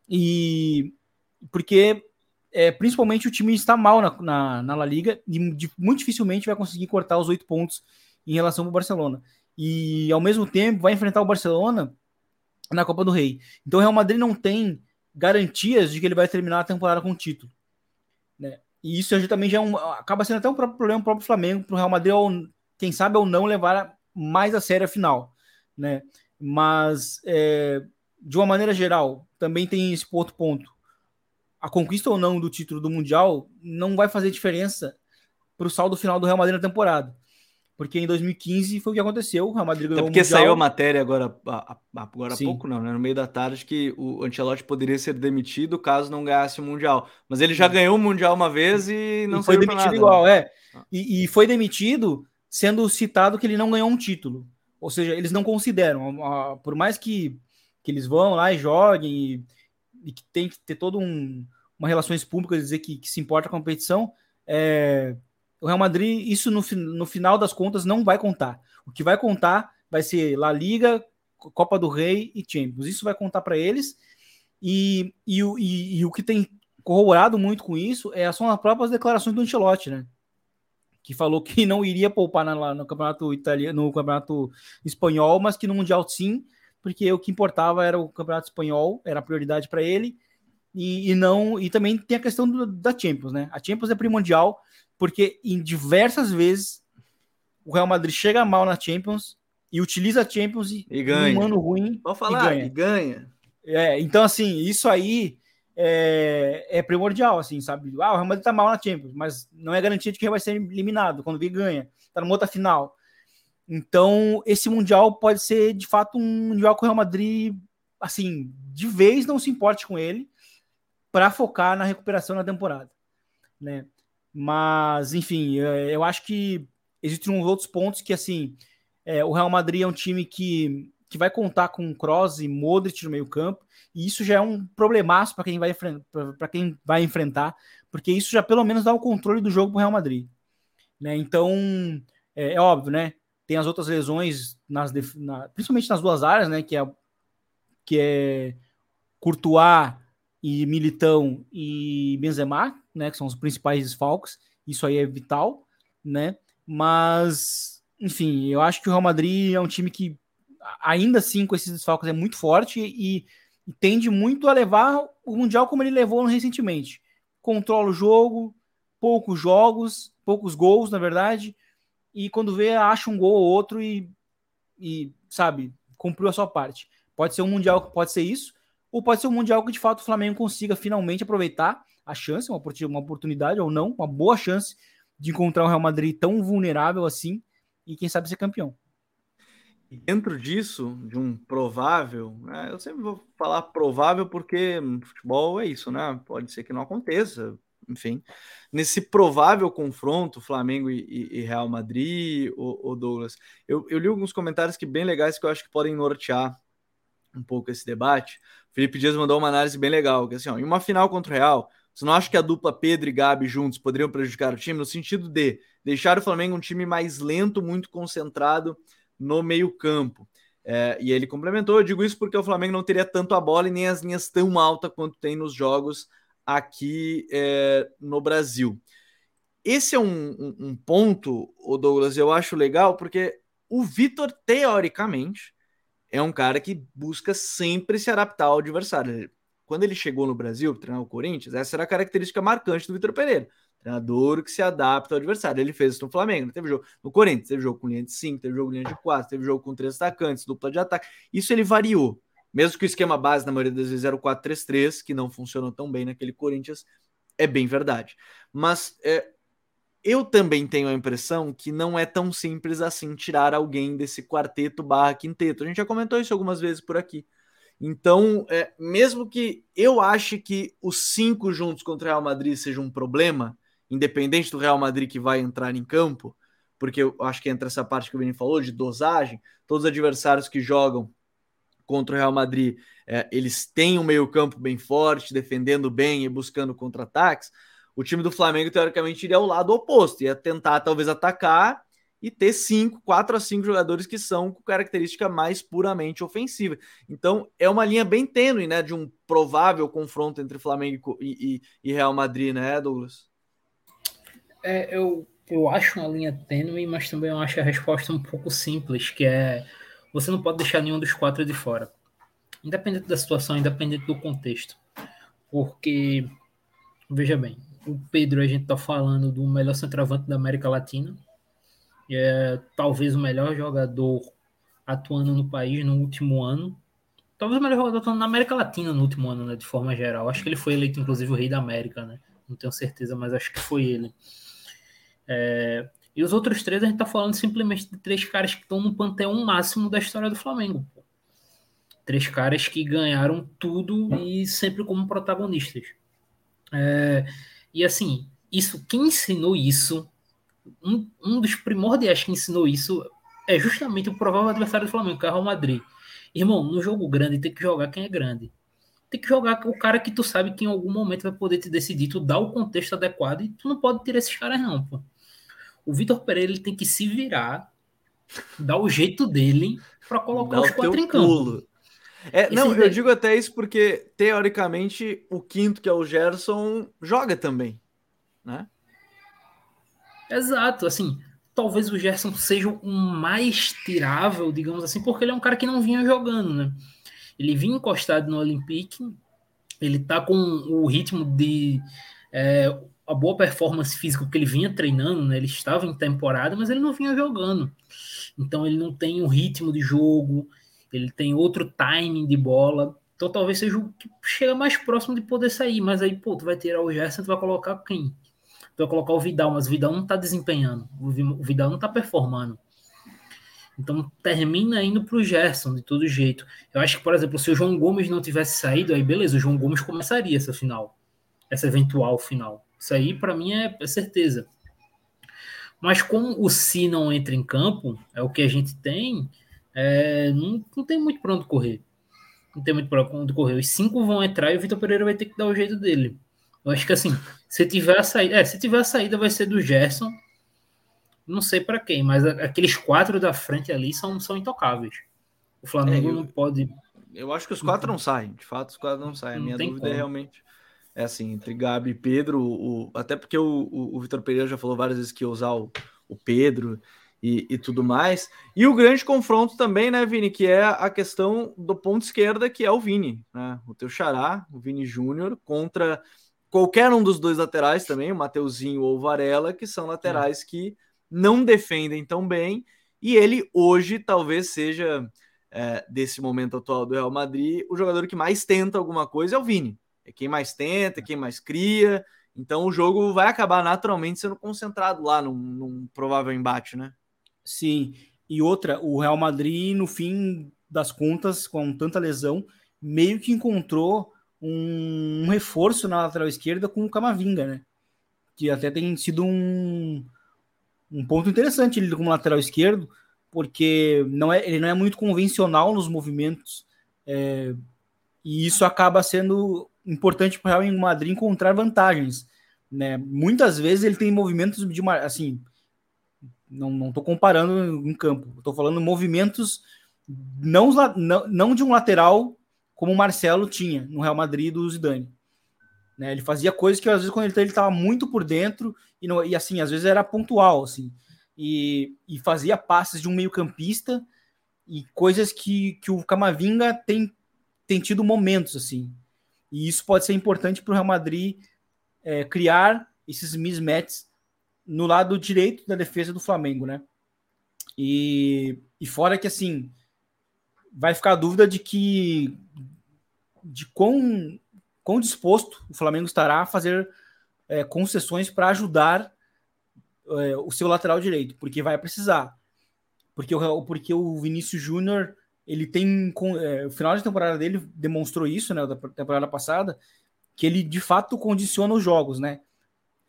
E porque é, principalmente o time está mal na, na, na La Liga e de, muito dificilmente vai conseguir cortar os oito pontos em relação ao Barcelona. E ao mesmo tempo vai enfrentar o Barcelona na Copa do Rei. Então o Real Madrid não tem garantias de que ele vai terminar a temporada com título. Né? E isso também já é um, acaba sendo até um próprio problema para o Flamengo, para o Real Madrid, ou, quem sabe ou não levar mais a sério a final. Né? Mas, é, de uma maneira geral, também tem esse outro ponto. A conquista ou não do título do Mundial não vai fazer diferença para o saldo final do Real Madrid na temporada porque em 2015 foi o que aconteceu. O Real Madrid ganhou é porque saiu a matéria agora, agora há pouco, não, né? No meio da tarde, que o Ancelotti poderia ser demitido caso não ganhasse o Mundial. Mas ele já ganhou o Mundial uma vez e não e foi demitido nada, igual, né? é. E, e, foi demitido sendo citado que ele não ganhou um título. Ou seja, eles não consideram, por mais que, que eles vão lá e joguem e, e que tem que ter todo um uma relações públicas dizer que, que se importa com a competição, é, o Real Madrid, isso no, no final das contas não vai contar. O que vai contar vai ser La Liga, Copa do Rei e Champions. Isso vai contar para eles. E, e, e, e, o que tem corroborado muito com isso é, são as próprias declarações do Ancelotti, né? Que falou que não iria poupar na, no campeonato italiano, no campeonato espanhol, mas que no Mundial sim, porque o que importava era o campeonato espanhol, era a prioridade para ele. E, e, não e também tem a questão do, da Champions, né? A Champions é primordial porque em diversas vezes o Real Madrid chega mal na Champions e utiliza a Champions e, e ganha. um ano ruim Pode falar, e ganha. E ganha. É, então, assim, isso aí é, é, primordial, assim, sabe? Ah, o Real Madrid tá mal na Champions, mas não é garantia de que vai ser eliminado. Quando vir, ganha. Tá numa outra final. Então, esse Mundial pode ser, de fato, um Mundial que o Real Madrid, assim, de vez não se importe com ele para focar na recuperação na temporada, né? Mas, enfim, eu acho que existem uns outros pontos que, assim, é, o Real Madrid é um time que, que vai contar com Kroos e Modric no meio campo, e isso já é um problemaço para quem, vai quem vai enfrentar, porque isso já pelo menos dá o controle do jogo para o Real Madrid. Né? Então, é, é, óbvio, né? Tem as outras lesões, nas, na, principalmente nas duas áreas, né? Que é, que é Courtois e Militão e Benzema, né, que são os principais desfalques, isso aí é vital, né? Mas, enfim, eu acho que o Real Madrid é um time que ainda assim com esses desfalques é muito forte e, e tende muito a levar o mundial como ele levou recentemente. Controla o jogo, poucos jogos, poucos gols, na verdade, e quando vê acha um gol ou outro e, e sabe, cumpriu a sua parte. Pode ser um mundial que pode ser isso, ou pode ser um mundial que de fato o Flamengo consiga finalmente aproveitar a chance, uma, uma oportunidade ou não, uma boa chance de encontrar um Real Madrid tão vulnerável assim e quem sabe ser campeão. E dentro disso, de um provável, né, eu sempre vou falar provável porque futebol é isso, né? Pode ser que não aconteça, enfim. Nesse provável confronto, Flamengo e, e Real Madrid, o, o Douglas, eu, eu, li alguns comentários que bem legais que eu acho que podem nortear um pouco esse debate. Felipe Dias mandou uma análise bem legal, que assim, ó, em uma final contra o Real, você não acha que a dupla Pedro e Gabi juntos poderiam prejudicar o time? No sentido de deixar o Flamengo um time mais lento, muito concentrado no meio-campo. É, e ele complementou: eu digo isso porque o Flamengo não teria tanto a bola e nem as linhas tão altas quanto tem nos jogos aqui é, no Brasil. Esse é um, um, um ponto, o Douglas, eu acho legal, porque o Vitor, teoricamente, é um cara que busca sempre se adaptar ao adversário quando ele chegou no Brasil para treinar o Corinthians, essa era a característica marcante do Vitor Pereira. Treinador que se adapta ao adversário. Ele fez isso no Flamengo, teve jogo no Corinthians, teve jogo com linha de 5, teve jogo com linha de 4, teve jogo com três atacantes, dupla de ataque. Isso ele variou. Mesmo que o esquema base, na maioria das vezes, era o 4-3-3, que não funcionou tão bem naquele Corinthians, é bem verdade. Mas é, eu também tenho a impressão que não é tão simples assim tirar alguém desse quarteto barra quinteto. A gente já comentou isso algumas vezes por aqui. Então, é, mesmo que eu ache que os cinco juntos contra o Real Madrid seja um problema, independente do Real Madrid que vai entrar em campo, porque eu acho que entra essa parte que o Vini falou de dosagem, todos os adversários que jogam contra o Real Madrid, é, eles têm um meio-campo bem forte, defendendo bem e buscando contra-ataques. O time do Flamengo, teoricamente, iria ao lado oposto, ia tentar talvez atacar e ter cinco, quatro a cinco jogadores que são com característica mais puramente ofensiva. Então é uma linha bem tênue, né, de um provável confronto entre Flamengo e, e, e Real Madrid, né, Douglas? É, eu, eu acho uma linha tênue, mas também eu acho a resposta um pouco simples, que é você não pode deixar nenhum dos quatro de fora. independente da situação, independente do contexto. Porque, veja bem, o Pedro, a gente está falando do melhor centroavante da América Latina, é talvez o melhor jogador atuando no país no último ano. Talvez o melhor jogador atuando na América Latina no último ano, né, de forma geral. Acho que ele foi eleito, inclusive, o rei da América, né? Não tenho certeza, mas acho que foi ele. É, e os outros três, a gente tá falando simplesmente de três caras que estão no panteão máximo da história do Flamengo. Três caras que ganharam tudo e sempre como protagonistas. É, e assim, isso, quem ensinou isso, um, um dos primordiais que ensinou isso é justamente o provável adversário do Flamengo, que é o Real Madrid. Irmão, no jogo grande tem que jogar quem é grande. Tem que jogar o cara que tu sabe que em algum momento vai poder te decidir, tu dá o contexto adequado e tu não pode tirar esses caras não, pô. O Vitor Pereira ele tem que se virar, dar o jeito dele para colocar os quatro em campo. Pulo. É, não, daí... eu digo até isso porque, teoricamente, o quinto, que é o Gerson, joga também, né? Exato, assim, talvez o Gerson seja o mais tirável, digamos assim, porque ele é um cara que não vinha jogando, né? Ele vinha encostado no Olympique, ele tá com o ritmo de é, a boa performance física que ele vinha treinando, né? Ele estava em temporada, mas ele não vinha jogando. Então ele não tem um ritmo de jogo, ele tem outro timing de bola. Então talvez seja o que chega mais próximo de poder sair. Mas aí, pô, tu vai tirar o Gerson, tu vai colocar quem? Tu vai colocar o Vidal, mas o Vidal não tá desempenhando. O Vidal não tá performando. Então termina indo pro Gerson de todo jeito. Eu acho que, por exemplo, se o João Gomes não tivesse saído, aí beleza, o João Gomes começaria essa final. Essa eventual final. Isso aí, para mim, é, é, certeza. Mas como o Si não entra em campo, é o que a gente tem, é, não, não tem muito para onde correr. Não tem muito para onde correr. Os cinco vão entrar e o Vitor Pereira vai ter que dar o jeito dele. Eu acho que assim, se tiver a saída, é, se tiver a saída vai ser do Gerson. Não sei para quem, mas aqueles quatro da frente ali são, são intocáveis. O Flamengo é, eu, não pode. Eu acho que os quatro não saem. De fato, os quatro não saem. A minha dúvida é como. é realmente é assim, entre Gabi e Pedro, o, até porque o, o, o Vitor Pereira já falou várias vezes que ia usar o, o Pedro e, e, tudo mais. E o grande confronto também, né, Vini, que é a questão do ponto esquerda, que é o Vini, né? O teu xará, o Vini Júnior, contra qualquer um dos dois laterais também, o Mateuzinho ou o Varela, que são laterais que não defendem tão bem. E ele hoje talvez seja, é, desse momento atual do Real Madrid, o jogador que mais tenta alguma coisa é o Vini é quem mais tenta, quem mais cria. Então o jogo vai acabar naturalmente sendo concentrado lá num, num provável embate, né? Sim. E outra, o Real Madrid, no fim das contas, com tanta lesão, meio que encontrou um, um reforço na lateral esquerda com o Camavinga, né? Que até tem sido um, um ponto interessante ele como lateral esquerdo, porque não é, ele não é muito convencional nos movimentos, é, e isso acaba sendo importante para o Real Madrid encontrar vantagens. Né? Muitas vezes ele tem movimentos de uma, assim, não estou comparando em campo, estou falando movimentos não, não, não de um lateral como o Marcelo tinha no Real Madrid do Zidane. Né? Ele fazia coisas que às vezes quando ele estava muito por dentro e, não, e assim às vezes era pontual assim e, e fazia passes de um meio campista e coisas que, que o Camavinga tem, tem tido momentos assim e isso pode ser importante para o Real Madrid é, criar esses mismatches no lado direito da defesa do Flamengo, né? E, e fora que assim vai ficar a dúvida de que de quão, quão disposto o Flamengo estará a fazer é, concessões para ajudar é, o seu lateral direito, porque vai precisar. Porque o, porque o Vinícius Júnior ele tem é, o final de temporada dele demonstrou isso, né, da temporada passada, que ele de fato condiciona os jogos, né?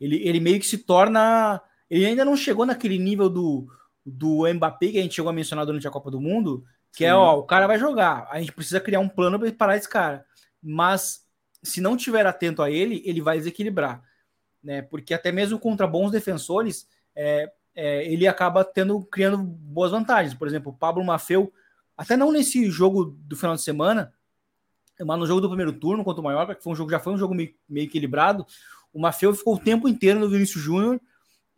Ele, ele meio que se torna, ele ainda não chegou naquele nível do do Mbappé que a gente chegou a mencionar durante a Copa do Mundo, que é, Sim. é, ó, o cara vai jogar, a gente precisa criar um plano para parar esse cara. Mas se não tiver atento a ele, ele vai desequilibrar, né? Porque até mesmo contra bons defensores, é, é, ele acaba tendo criando boas vantagens. Por exemplo, o Pablo Maffeu até não nesse jogo do final de semana, mas no jogo do primeiro turno contra o Mallorca, que foi um jogo, já foi um jogo meio, meio equilibrado, o Mafeu ficou o tempo inteiro no Vinícius Júnior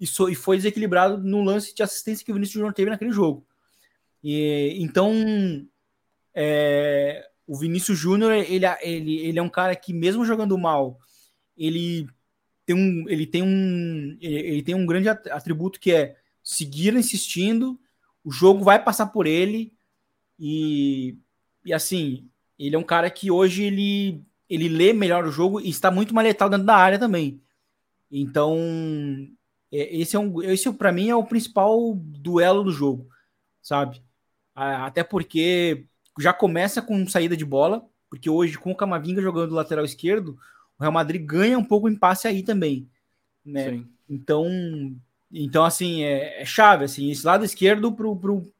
e, so, e, foi desequilibrado no lance de assistência que o Vinícius Júnior teve naquele jogo. E, então, é, o Vinícius Júnior, ele, ele, ele é um cara que, mesmo jogando mal, ele tem um, ele tem um, ele tem um grande atributo que é seguir insistindo, o jogo vai passar por ele e, e assim, ele é um cara que hoje ele, ele lê melhor o jogo e está muito mais letal dentro da área também. Então, é, esse é um, esse para mim é o principal duelo do jogo, sabe? Até porque já começa com saída de bola, porque hoje com o Camavinga jogando do lateral esquerdo, o Real Madrid ganha um pouco o impasse aí também, né? Sim. Então, então assim, é, é, chave, assim, esse lado esquerdo pro, pro,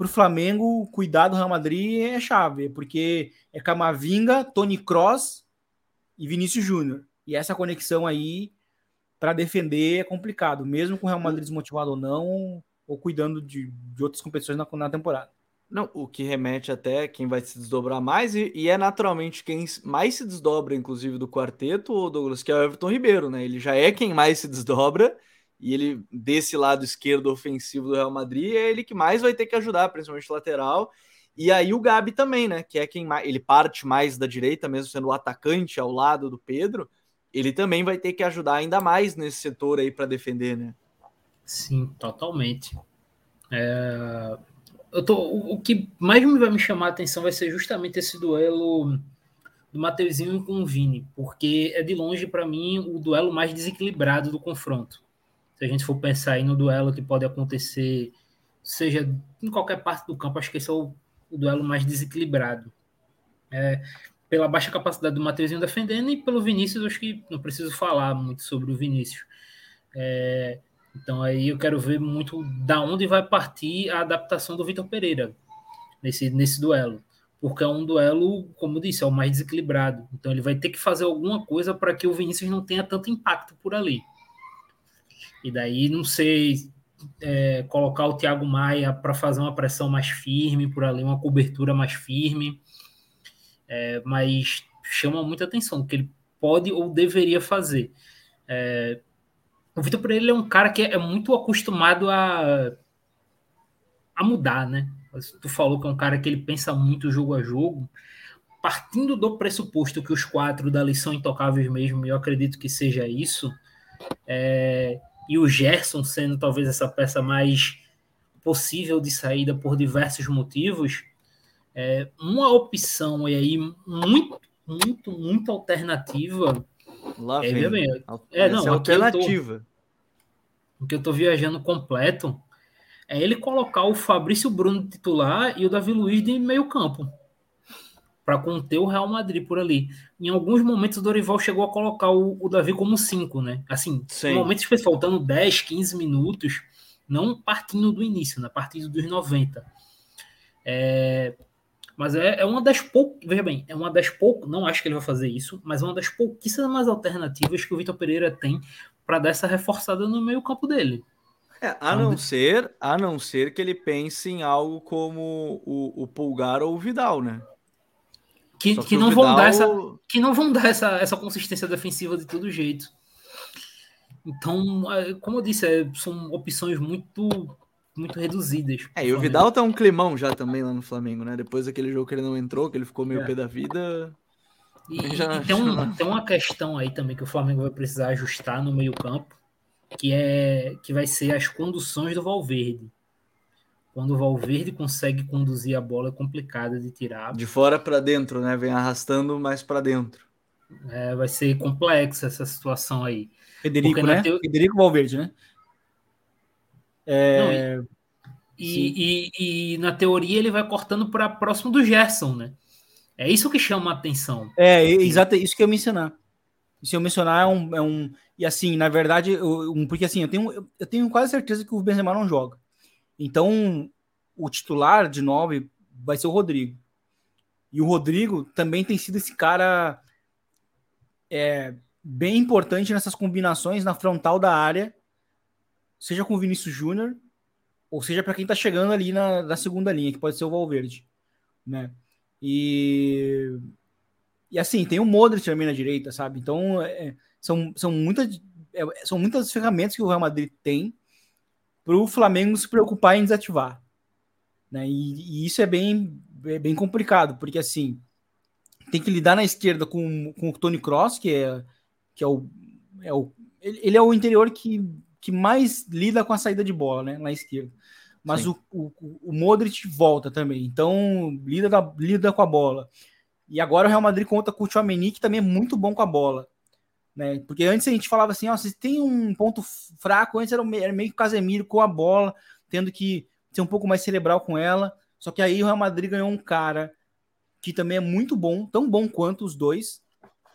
pro Flamengo cuidar do Real Madrid é chave, porque é Camavinga, Tony Cross e Vinícius Júnior. E essa conexão aí para defender é complicado, mesmo com o Real Madrid desmotivado ou não, ou cuidando de, de outras competições na, na temporada. Não, o que remete até quem vai se desdobrar mais, e, e, é naturalmente quem mais se desdobra, inclusive, do quarteto, o Douglas, que é o Everton Ribeiro, né? Ele já é quem mais se desdobra, e ele, desse lado esquerdo ofensivo do Real Madrid, é ele que mais vai ter que ajudar, principalmente lateral. E aí o Gabi também, né? Que é quem mais. Ele parte mais da direita, mesmo sendo o atacante ao lado do Pedro. Ele também vai ter que ajudar ainda mais nesse setor aí para defender, né? Sim, totalmente. É, eu tô, o, o, que mais vai me chamar a atenção vai ser justamente esse duelo do Mateuzinho com o Vini, porque é de longe para mim o duelo mais desequilibrado do confronto. Se a gente for pensar aí no duelo que pode acontecer, seja em qualquer parte do campo, acho que esse é o, o duelo mais desequilibrado. É, pela baixa capacidade do Mateuzinho defendendo e pelo Vinícius, acho que não preciso falar muito sobre o Vinícius. É, então aí eu quero ver muito da onde vai partir a adaptação do Vitor Pereira nesse, nesse duelo. Porque é um duelo, como disse, é o mais desequilibrado. Então ele vai ter que fazer alguma coisa para que o Vinícius não tenha tanto impacto por ali. E daí não sei é, colocar o Thiago Maia para fazer uma pressão mais firme por ali, uma cobertura mais firme. É, mas chama muita atenção o que ele pode ou deveria fazer. É, o Vitor Pereira é um cara que é muito acostumado a, a mudar, né? Tu falou que é um cara que ele pensa muito jogo a jogo. Partindo do pressuposto que os quatro dali são intocáveis mesmo, e eu acredito que seja isso, é, e o Gerson sendo talvez essa peça mais possível de saída por diversos motivos, é, uma opção e aí muito, muito, muito alternativa. Lá é, vem. É, não, é alternativa que eu tô viajando completo, é ele colocar o Fabrício Bruno titular e o Davi Luiz de meio campo para conter o Real Madrid por ali. Em alguns momentos o Dorival chegou a colocar o, o Davi como 5, né? Assim, Sim. em momentos foi faltando 10, 15 minutos, não partindo do início, né? Partindo dos 90. É, mas é, é uma das poucas, veja bem, é uma das poucas, não acho que ele vai fazer isso, mas é uma das pouquíssimas alternativas que o Vitor Pereira tem para dar essa reforçada no meio campo dele. É, a não ser, a não ser que ele pense em algo como o, o Pulgar ou o Vidal, né? Que, que, não Vidal... vão dar essa, que não vão dar essa, essa consistência defensiva de todo jeito. Então, é, como eu disse, é, são opções muito muito reduzidas. É, e o Vidal tá um climão já também lá no Flamengo, né? Depois daquele jogo que ele não entrou, que ele ficou meio é. pé da vida, e, já, e tem, um, tem uma questão aí também que o Flamengo vai precisar ajustar no meio-campo, que é que vai ser as conduções do Valverde. Quando o Valverde consegue conduzir a bola é complicada de tirar. De fora para dentro, né? Vem arrastando mais para dentro. É, vai ser complexa essa situação aí. Federico, né? Teo... Federico Valverde, né? É... Não, e, e, e, na teoria ele vai cortando para próximo do Gerson, né? É isso que chama a atenção. É, exato, isso que eu mencionar. Se eu mencionar é um, é um e assim, na verdade, eu, um, porque assim, eu tenho, eu tenho quase certeza que o Benzema não joga. Então, o titular de nove vai ser o Rodrigo. E o Rodrigo também tem sido esse cara é, bem importante nessas combinações na frontal da área, seja com o Vinícius Júnior, ou seja para quem tá chegando ali na, na segunda linha, que pode ser o Valverde, né? E, e assim, tem o Modric também na direita, sabe? Então, é, são, são, muitas, é, são muitas ferramentas que o Real Madrid tem para o Flamengo se preocupar em desativar. Né? E, e, isso é bem, é bem complicado, porque assim, tem que lidar na esquerda com, com o Tony Cross, que é, que é o. É o ele é o interior que, que mais lida com a saída de bola, né? Na esquerda. Mas o, o, o, Modric volta também. Então, lida, da, lida com a bola. E agora o Real Madrid conta com o Tchouameni, que também é muito bom com a bola. Né? Porque antes a gente falava assim, ó, se tem um ponto fraco, antes era, meio que Casemiro com a bola, tendo que ser um pouco mais cerebral com ela. Só que aí o Real Madrid ganhou um cara que também é muito bom, tão bom quanto os dois,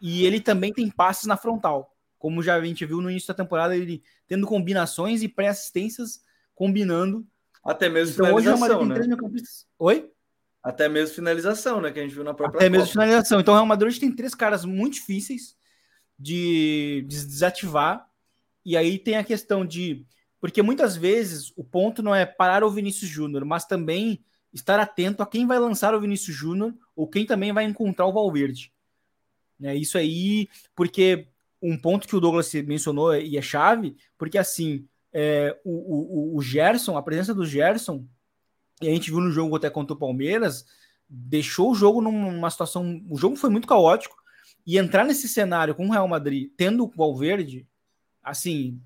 e ele também tem passes na frontal. Como já a gente viu no início da temporada, ele tendo combinações e pré-assistências combinando. Até mesmo então, finalização, hoje o Real Madrid né? tem três Oi? Até mesmo finalização, né? Que a gente viu na própria Até Copa. mesmo finalização. Então o Real Madrid tem três caras muito difíceis de, de desativar. E aí tem a questão de. Porque muitas vezes o ponto não é parar o Vinícius Júnior, mas também estar atento a quem vai lançar o Vinícius Júnior ou quem também vai encontrar o Valverde. É isso aí, porque um ponto que o Douglas mencionou e é chave, porque assim, é, o, o, o Gerson, a presença do Gerson, e a gente viu no jogo até contra o Palmeiras, deixou o jogo numa situação. O jogo foi muito caótico, e entrar nesse cenário com o Real Madrid, tendo o Valverde, assim,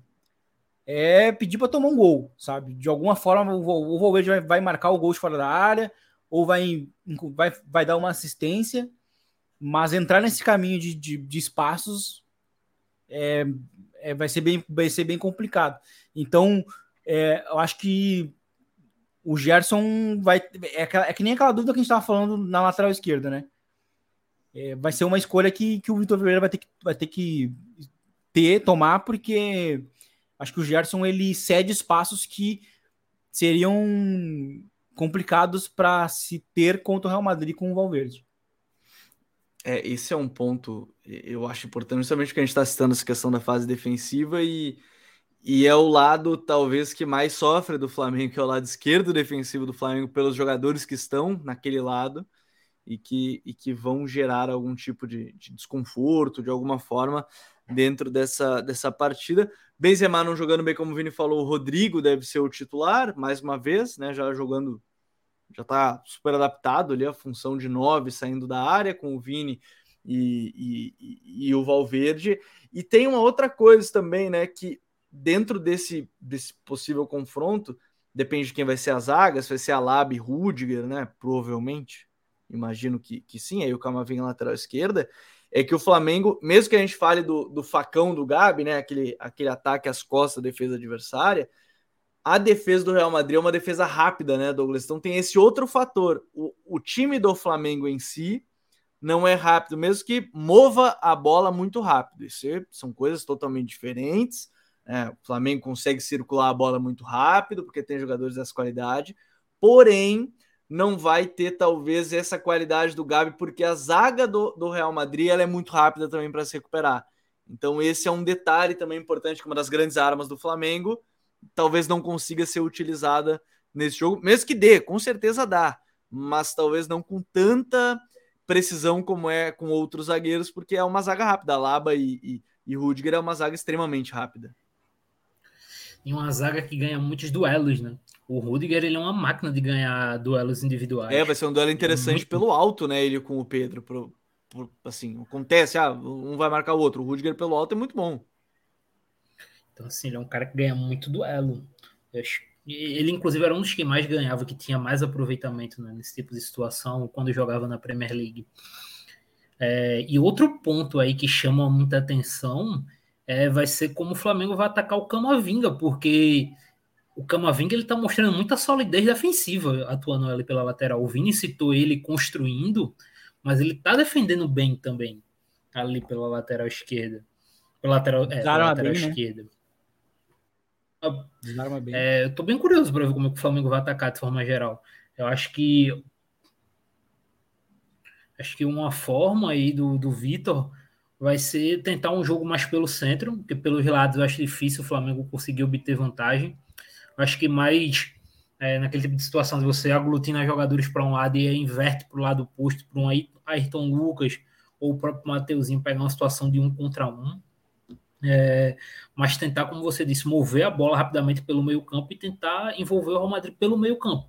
é pedir para tomar um gol, sabe? De alguma forma o Valverde vai, vai marcar o gol de fora da área ou vai, vai, vai dar uma assistência, mas entrar nesse caminho de, de, de espaços é, é, vai, ser bem, vai ser bem complicado. Então, é, eu acho que o Gerson vai. É, é, que nem aquela dúvida que a gente estava falando na lateral esquerda, né? É, vai ser uma escolha que, que o Vitor Pereira vai ter que, vai ter que ter, tomar, porque acho que o Gerson ele cede espaços que seriam complicados para se ter contra o Real Madrid com o Valverde. É, esse é um ponto, eu acho importante, justamente porque a gente está citando essa questão da fase defensiva e, e é o lado talvez que mais sofre do Flamengo, que é o lado esquerdo defensivo do Flamengo, pelos jogadores que estão naquele lado e que, e que vão gerar algum tipo de, de desconforto de alguma forma dentro dessa, dessa partida. Benzema não jogando bem, como o Vini falou, o Rodrigo deve ser o titular, mais uma vez, né? Já jogando, já tá super adaptado ali a função de nove saindo da área com o Vini e, e, e, o Valverde. E tem uma outra coisa também, né? Que dentro desse, desse possível confronto, depende de quem vai ser a zaga, se vai ser a Lab e Rudiger, né? Provavelmente. Imagino que, que sim, aí o Camavinga lateral esquerda é que o Flamengo, mesmo que a gente fale do, do facão do Gabi, né, aquele, aquele ataque às costas da defesa adversária, a defesa do Real Madrid é uma defesa rápida, né, Douglas? Então tem esse outro fator. O, o time do Flamengo em si não é rápido, mesmo que mova a bola muito rápido. Isso é, são coisas totalmente diferentes. É, o Flamengo consegue circular a bola muito rápido, porque tem jogadores dessa qualidade. Porém, não vai ter talvez essa qualidade do Gabi, porque a zaga do, do Real Madrid ela é muito rápida também para se recuperar. Então, esse é um detalhe também importante, que uma das grandes armas do Flamengo talvez não consiga ser utilizada nesse jogo, mesmo que dê, com certeza dá, mas talvez não com tanta precisão como é com outros zagueiros, porque é uma zaga rápida. Laba e, e, e Rudiger é uma zaga extremamente rápida. E uma zaga que ganha muitos duelos, né? O Rudiger ele é uma máquina de ganhar duelos individuais. É, vai ser um duelo interessante pelo alto, né? Ele com o Pedro. Pro, pro, assim, acontece, ah, um vai marcar o outro. O Rudiger pelo alto é muito bom. Então, assim, ele é um cara que ganha muito duelo. Ele, inclusive, era um dos que mais ganhava, que tinha mais aproveitamento né, nesse tipo de situação quando jogava na Premier League. É, e outro ponto aí que chama muita atenção é, vai ser como o Flamengo vai atacar o Camavinga, porque o Camavinga ele tá mostrando muita solidez defensiva atuando ali pela lateral. O Vini citou ele construindo, mas ele tá defendendo bem também ali pela lateral esquerda. Pela lateral, é, pela lateral bem, né? esquerda. Né? É, eu tô bem curioso para ver como é que o Flamengo vai atacar de forma geral. Eu acho que acho que uma forma aí do, do Vitor vai ser tentar um jogo mais pelo centro, porque pelos lados eu acho difícil o Flamengo conseguir obter vantagem. Acho que mais é, naquele tipo de situação de você aglutina jogadores para um lado e inverte para o lado oposto, para um Ayrton Lucas ou o próprio Mateuzinho pegar uma situação de um contra um. É, mas tentar, como você disse, mover a bola rapidamente pelo meio campo e tentar envolver o Real Madrid pelo meio campo.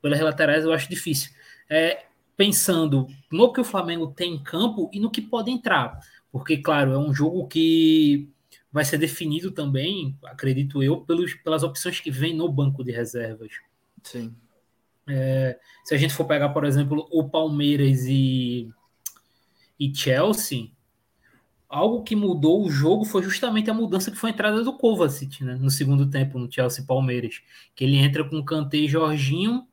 Pelas laterais eu acho difícil. É, pensando no que o Flamengo tem em campo e no que pode entrar. Porque, claro, é um jogo que vai ser definido também, acredito eu, pelos, pelas opções que vem no banco de reservas. Sim. É, se a gente for pegar, por exemplo, o Palmeiras e, e Chelsea, algo que mudou o jogo foi justamente a mudança que foi a entrada do Kovacic né, no segundo tempo no Chelsea Palmeiras, que ele entra com Kanté e Jorginho,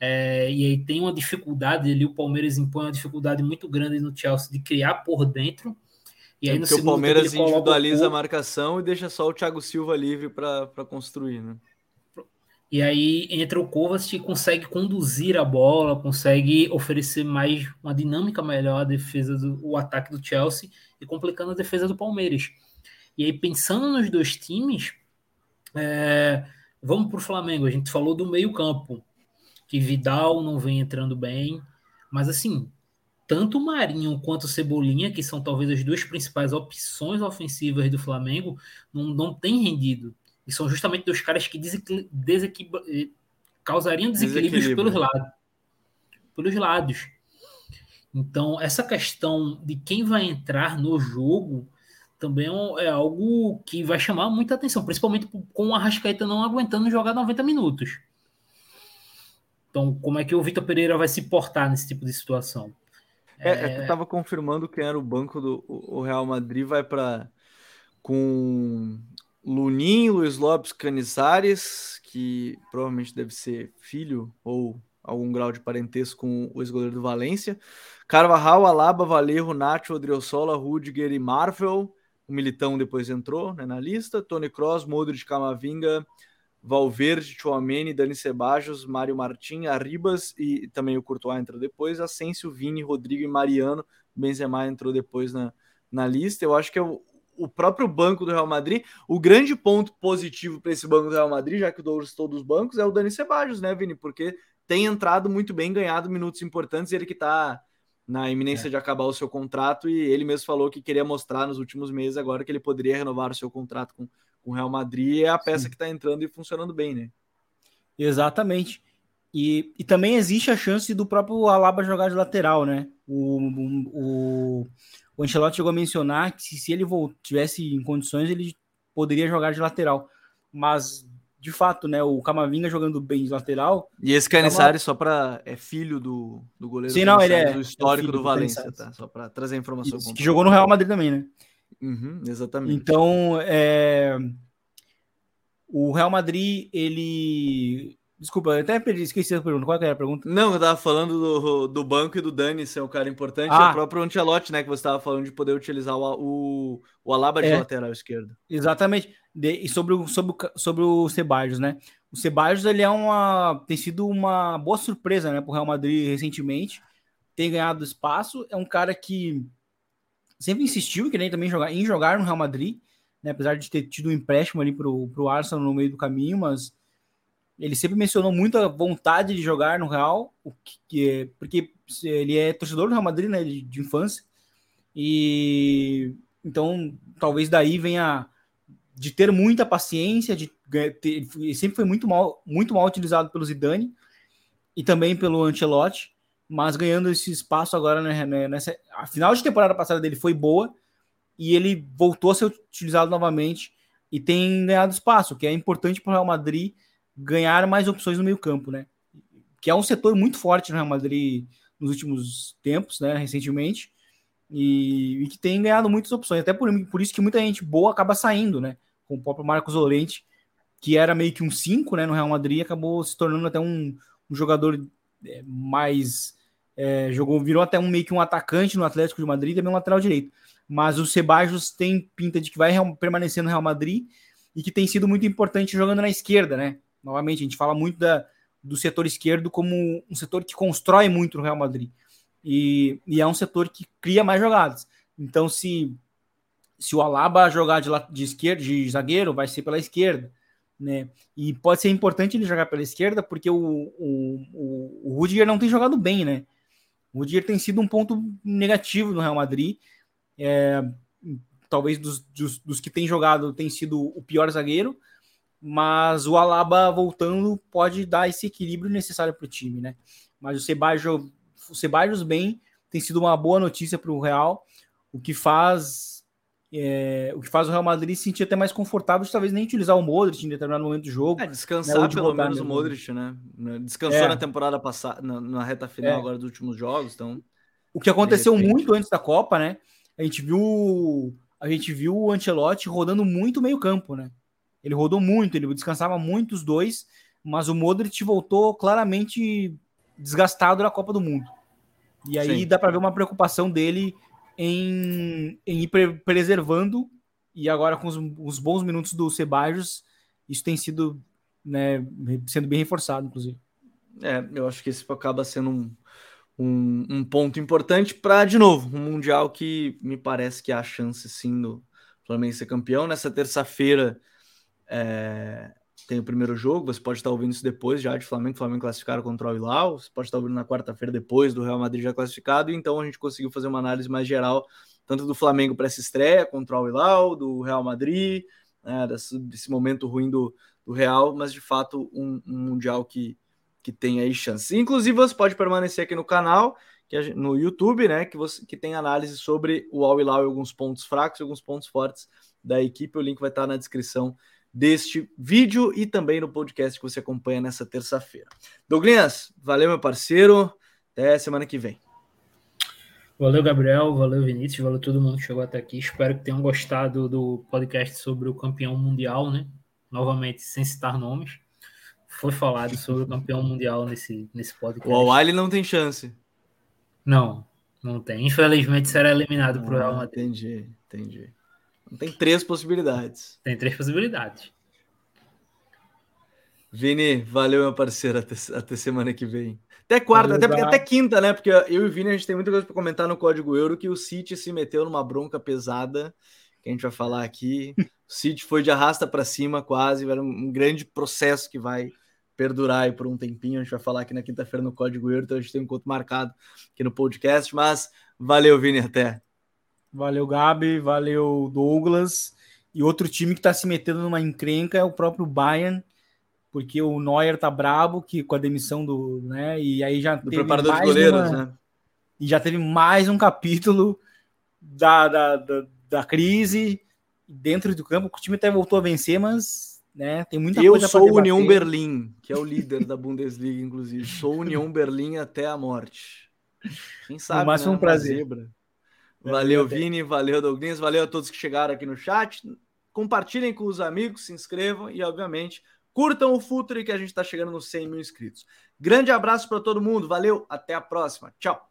é, e aí tem uma dificuldade ali, o Palmeiras impõe uma dificuldade muito grande no Chelsea de criar por dentro, e aí, é porque o Palmeiras individualiza a marcação e deixa só o Thiago Silva livre para construir, né? E aí entra o Kovac e consegue conduzir a bola, consegue oferecer mais uma dinâmica melhor à defesa do o ataque do Chelsea e complicando a defesa do Palmeiras. E aí pensando nos dois times, é, vamos para o Flamengo. A gente falou do meio campo, que Vidal não vem entrando bem, mas assim tanto o Marinho quanto o Cebolinha, que são talvez as duas principais opções ofensivas do Flamengo, não, não têm rendido. E são justamente dois caras que eh, causariam desequilíbrios pelos lados. Pelos lados. Então, essa questão de quem vai entrar no jogo também é, é algo que vai chamar muita atenção, principalmente com o Arrascaeta não aguentando jogar 90 minutos. Então, como é que o Vitor Pereira vai se portar nesse tipo de situação? É, é... é estava confirmando quem era o banco do o Real Madrid, vai para com Lunin, Luiz Lopes Canizares, que provavelmente deve ser filho ou algum grau de parentesco com o ex-goleiro do Valência. Carvajal, Alaba, Valerro, Nacho, Odriozola, Rudiger e Marvel. O Militão depois entrou né, na lista. Tony Cross, Modric, Camavinga, Valverde, Chouameni, Dani Sebajos, Mário Martim, Arribas e também o Courtois entrou depois, Asensio, Vini, Rodrigo e Mariano, Benzema entrou depois na, na lista. Eu acho que é o, o próprio banco do Real Madrid. O grande ponto positivo para esse banco do Real Madrid, já que o Douglas todos os bancos, é o Dani Sebajos, né, Vini? Porque tem entrado muito bem, ganhado minutos importantes, ele que está na iminência é. de acabar o seu contrato e ele mesmo falou que queria mostrar nos últimos meses agora que ele poderia renovar o seu contrato com com o Real Madrid é a peça Sim. que está entrando e funcionando bem, né? Exatamente. E, e também existe a chance do próprio Alaba jogar de lateral, né? O, o, o Ancelotti chegou a mencionar que se, ele tivesse em condições, ele poderia jogar de lateral. Mas, de fato, né? O Camavinga jogando bem de lateral. E esse Canissari, é só para. É filho do, do goleiro Sim, não, ele é. Do histórico é do, do Valência, tá? Só para trazer a informação. que jogou no Real Madrid também, né? Uhum, exatamente. Então, é... o Real Madrid, ele. Desculpa, eu até perdi, esqueci a pergunta. Qual era a pergunta? Não, eu tava falando do, do banco e do Dani ser um cara importante. Ah. O próprio Ancelotti, né? Que você estava falando de poder utilizar o, o, o Alaba de é. lateral esquerdo. Exatamente. De, e sobre o, sobre, o, sobre o Ceballos, né? O Ceballos, ele é uma. tem sido uma boa surpresa, né? Pro Real Madrid recentemente. Tem ganhado espaço. É um cara que sempre insistiu que também jogar, em jogar no Real Madrid, né, apesar de ter tido um empréstimo ali para o Arsenal no meio do caminho, mas ele sempre mencionou muito a vontade de jogar no Real, o que, é, porque ele é torcedor do Real Madrid, né, de, de infância, e então talvez daí venha de ter muita paciência, de ter, sempre foi muito mal, muito mal utilizado pelo Zidane e também pelo Ancelotti, mas ganhando esse espaço agora né, né, nessa a final de temporada passada dele foi boa e ele voltou a ser utilizado novamente e tem ganhado espaço, que é importante para o Real Madrid ganhar mais opções no meio-campo, né? Que é um setor muito forte no Real Madrid nos últimos tempos, né, recentemente, e, e que tem ganhado muitas opções, até por, por isso que muita gente boa acaba saindo, né? Com o próprio Marcos Lorente, que era meio que um 5, né, no Real Madrid, acabou se tornando até um, um jogador é, mais é, jogou, virou até um meio que um atacante no Atlético de Madrid, também um lateral direito. Mas o Sebajos tem pinta de que vai permanecer no Real Madrid e que tem sido muito importante jogando na esquerda, né? Novamente, a gente fala muito da, do setor esquerdo como um setor que constrói muito no Real Madrid. E, e é um setor que cria mais jogadas. Então, se, se o Alaba jogar de, de esquerda, de zagueiro, vai ser pela esquerda. Né? E pode ser importante ele jogar pela esquerda, porque o, o, o, o Rudiger não tem jogado bem, né? O Rudiger tem sido um ponto negativo no Real Madrid. É, talvez dos, dos, dos, que tem jogado tem sido o pior zagueiro, mas o Alaba voltando pode dar esse equilíbrio necessário para o time, né? Mas o Sebastião o Ceballos bem tem sido uma boa notícia para o Real, o que faz é, o que faz o Real Madrid se sentir até mais confortável de talvez nem utilizar o Modric em determinado momento do jogo. É, descansar né, pelo menos o Modric, né? Descansou é. na temporada passada, na, na reta final é. agora dos últimos jogos, então. O que aconteceu muito antes da Copa, né? A gente viu a gente viu o Ancelotti rodando muito meio campo, né? Ele rodou muito, ele descansava muito os dois, mas o Modric voltou claramente desgastado na Copa do Mundo. E aí Sim. dá para ver uma preocupação dele em, em ir preservando, e agora com os, os bons minutos do Sebajos, isso tem sido né, sendo bem reforçado, inclusive. É, eu acho que isso acaba sendo um, um, um ponto importante para, de novo, um Mundial que me parece que há chance sim do Flamengo ser campeão. Nessa terça-feira é, tem o primeiro jogo, você pode estar ouvindo isso depois já de Flamengo, Flamengo classificado contra o Hilal, você pode estar ouvindo na quarta-feira depois do Real Madrid já classificado, então a gente conseguiu fazer uma análise mais geral, tanto do Flamengo para essa estreia contra o Hilal, do Real Madrid, né, desse, desse, momento ruim do, do Real, mas de fato um, um Mundial que, que tem aí chance. Inclusive, você pode permanecer aqui no canal, que no YouTube, né? Que, você, que tem análise sobre o Al Hilal e alguns pontos fracos e alguns pontos fortes da equipe. O link vai estar na descrição deste vídeo e também no podcast que você acompanha nessa terça-feira. Douglas, valeu, meu parceiro. Até semana que vem. Valeu, Gabriel. Valeu, Vinícius. Valeu todo mundo que chegou até aqui. Espero que tenham gostado do podcast sobre o campeão mundial, né? Novamente, sem citar nomes foi falado sobre o campeão mundial nesse, nesse podcast. O Awali não tem chance. Não, não tem. Infelizmente será eliminado ah, para o Real Madrid. Entendi, entendi. Tem três possibilidades. Tem três possibilidades. Vini, valeu, meu parceiro. Até, até semana que vem. Até quarta, até, até quinta, né? Porque eu e o Vini, a gente tem muita coisa para comentar no Código Euro que o City se meteu numa bronca pesada, que a gente vai falar aqui. o City foi de arrasta para cima quase, era um grande processo que vai perdurar aí por um tempinho. A gente vai falar aqui na quinta-feira no Código Euro, então a gente tem um encontro marcado aqui no podcast. Mas valeu, Vini, até. Valeu, Gabi, valeu, Douglas. E outro time que está se metendo numa encrenca é o próprio Bayern, porque o Neuer tá brabo que, com a demissão do. Né, e aí já do preparador de goleiros, uma, né? E já teve mais um capítulo da, da, da, da crise dentro do campo. O time até voltou a vencer, mas né? Tem muita eu coisa sou o União Berlim, que é o líder da Bundesliga, inclusive. Sou União Berlim até a morte. Quem sabe? Mas né? um prazer. Zebra. Valeu, Vini, valeu, Douglas, valeu a todos que chegaram aqui no chat. Compartilhem com os amigos, se inscrevam e, obviamente, curtam o Futre que a gente está chegando nos 100 mil inscritos. Grande abraço para todo mundo, valeu, até a próxima, tchau.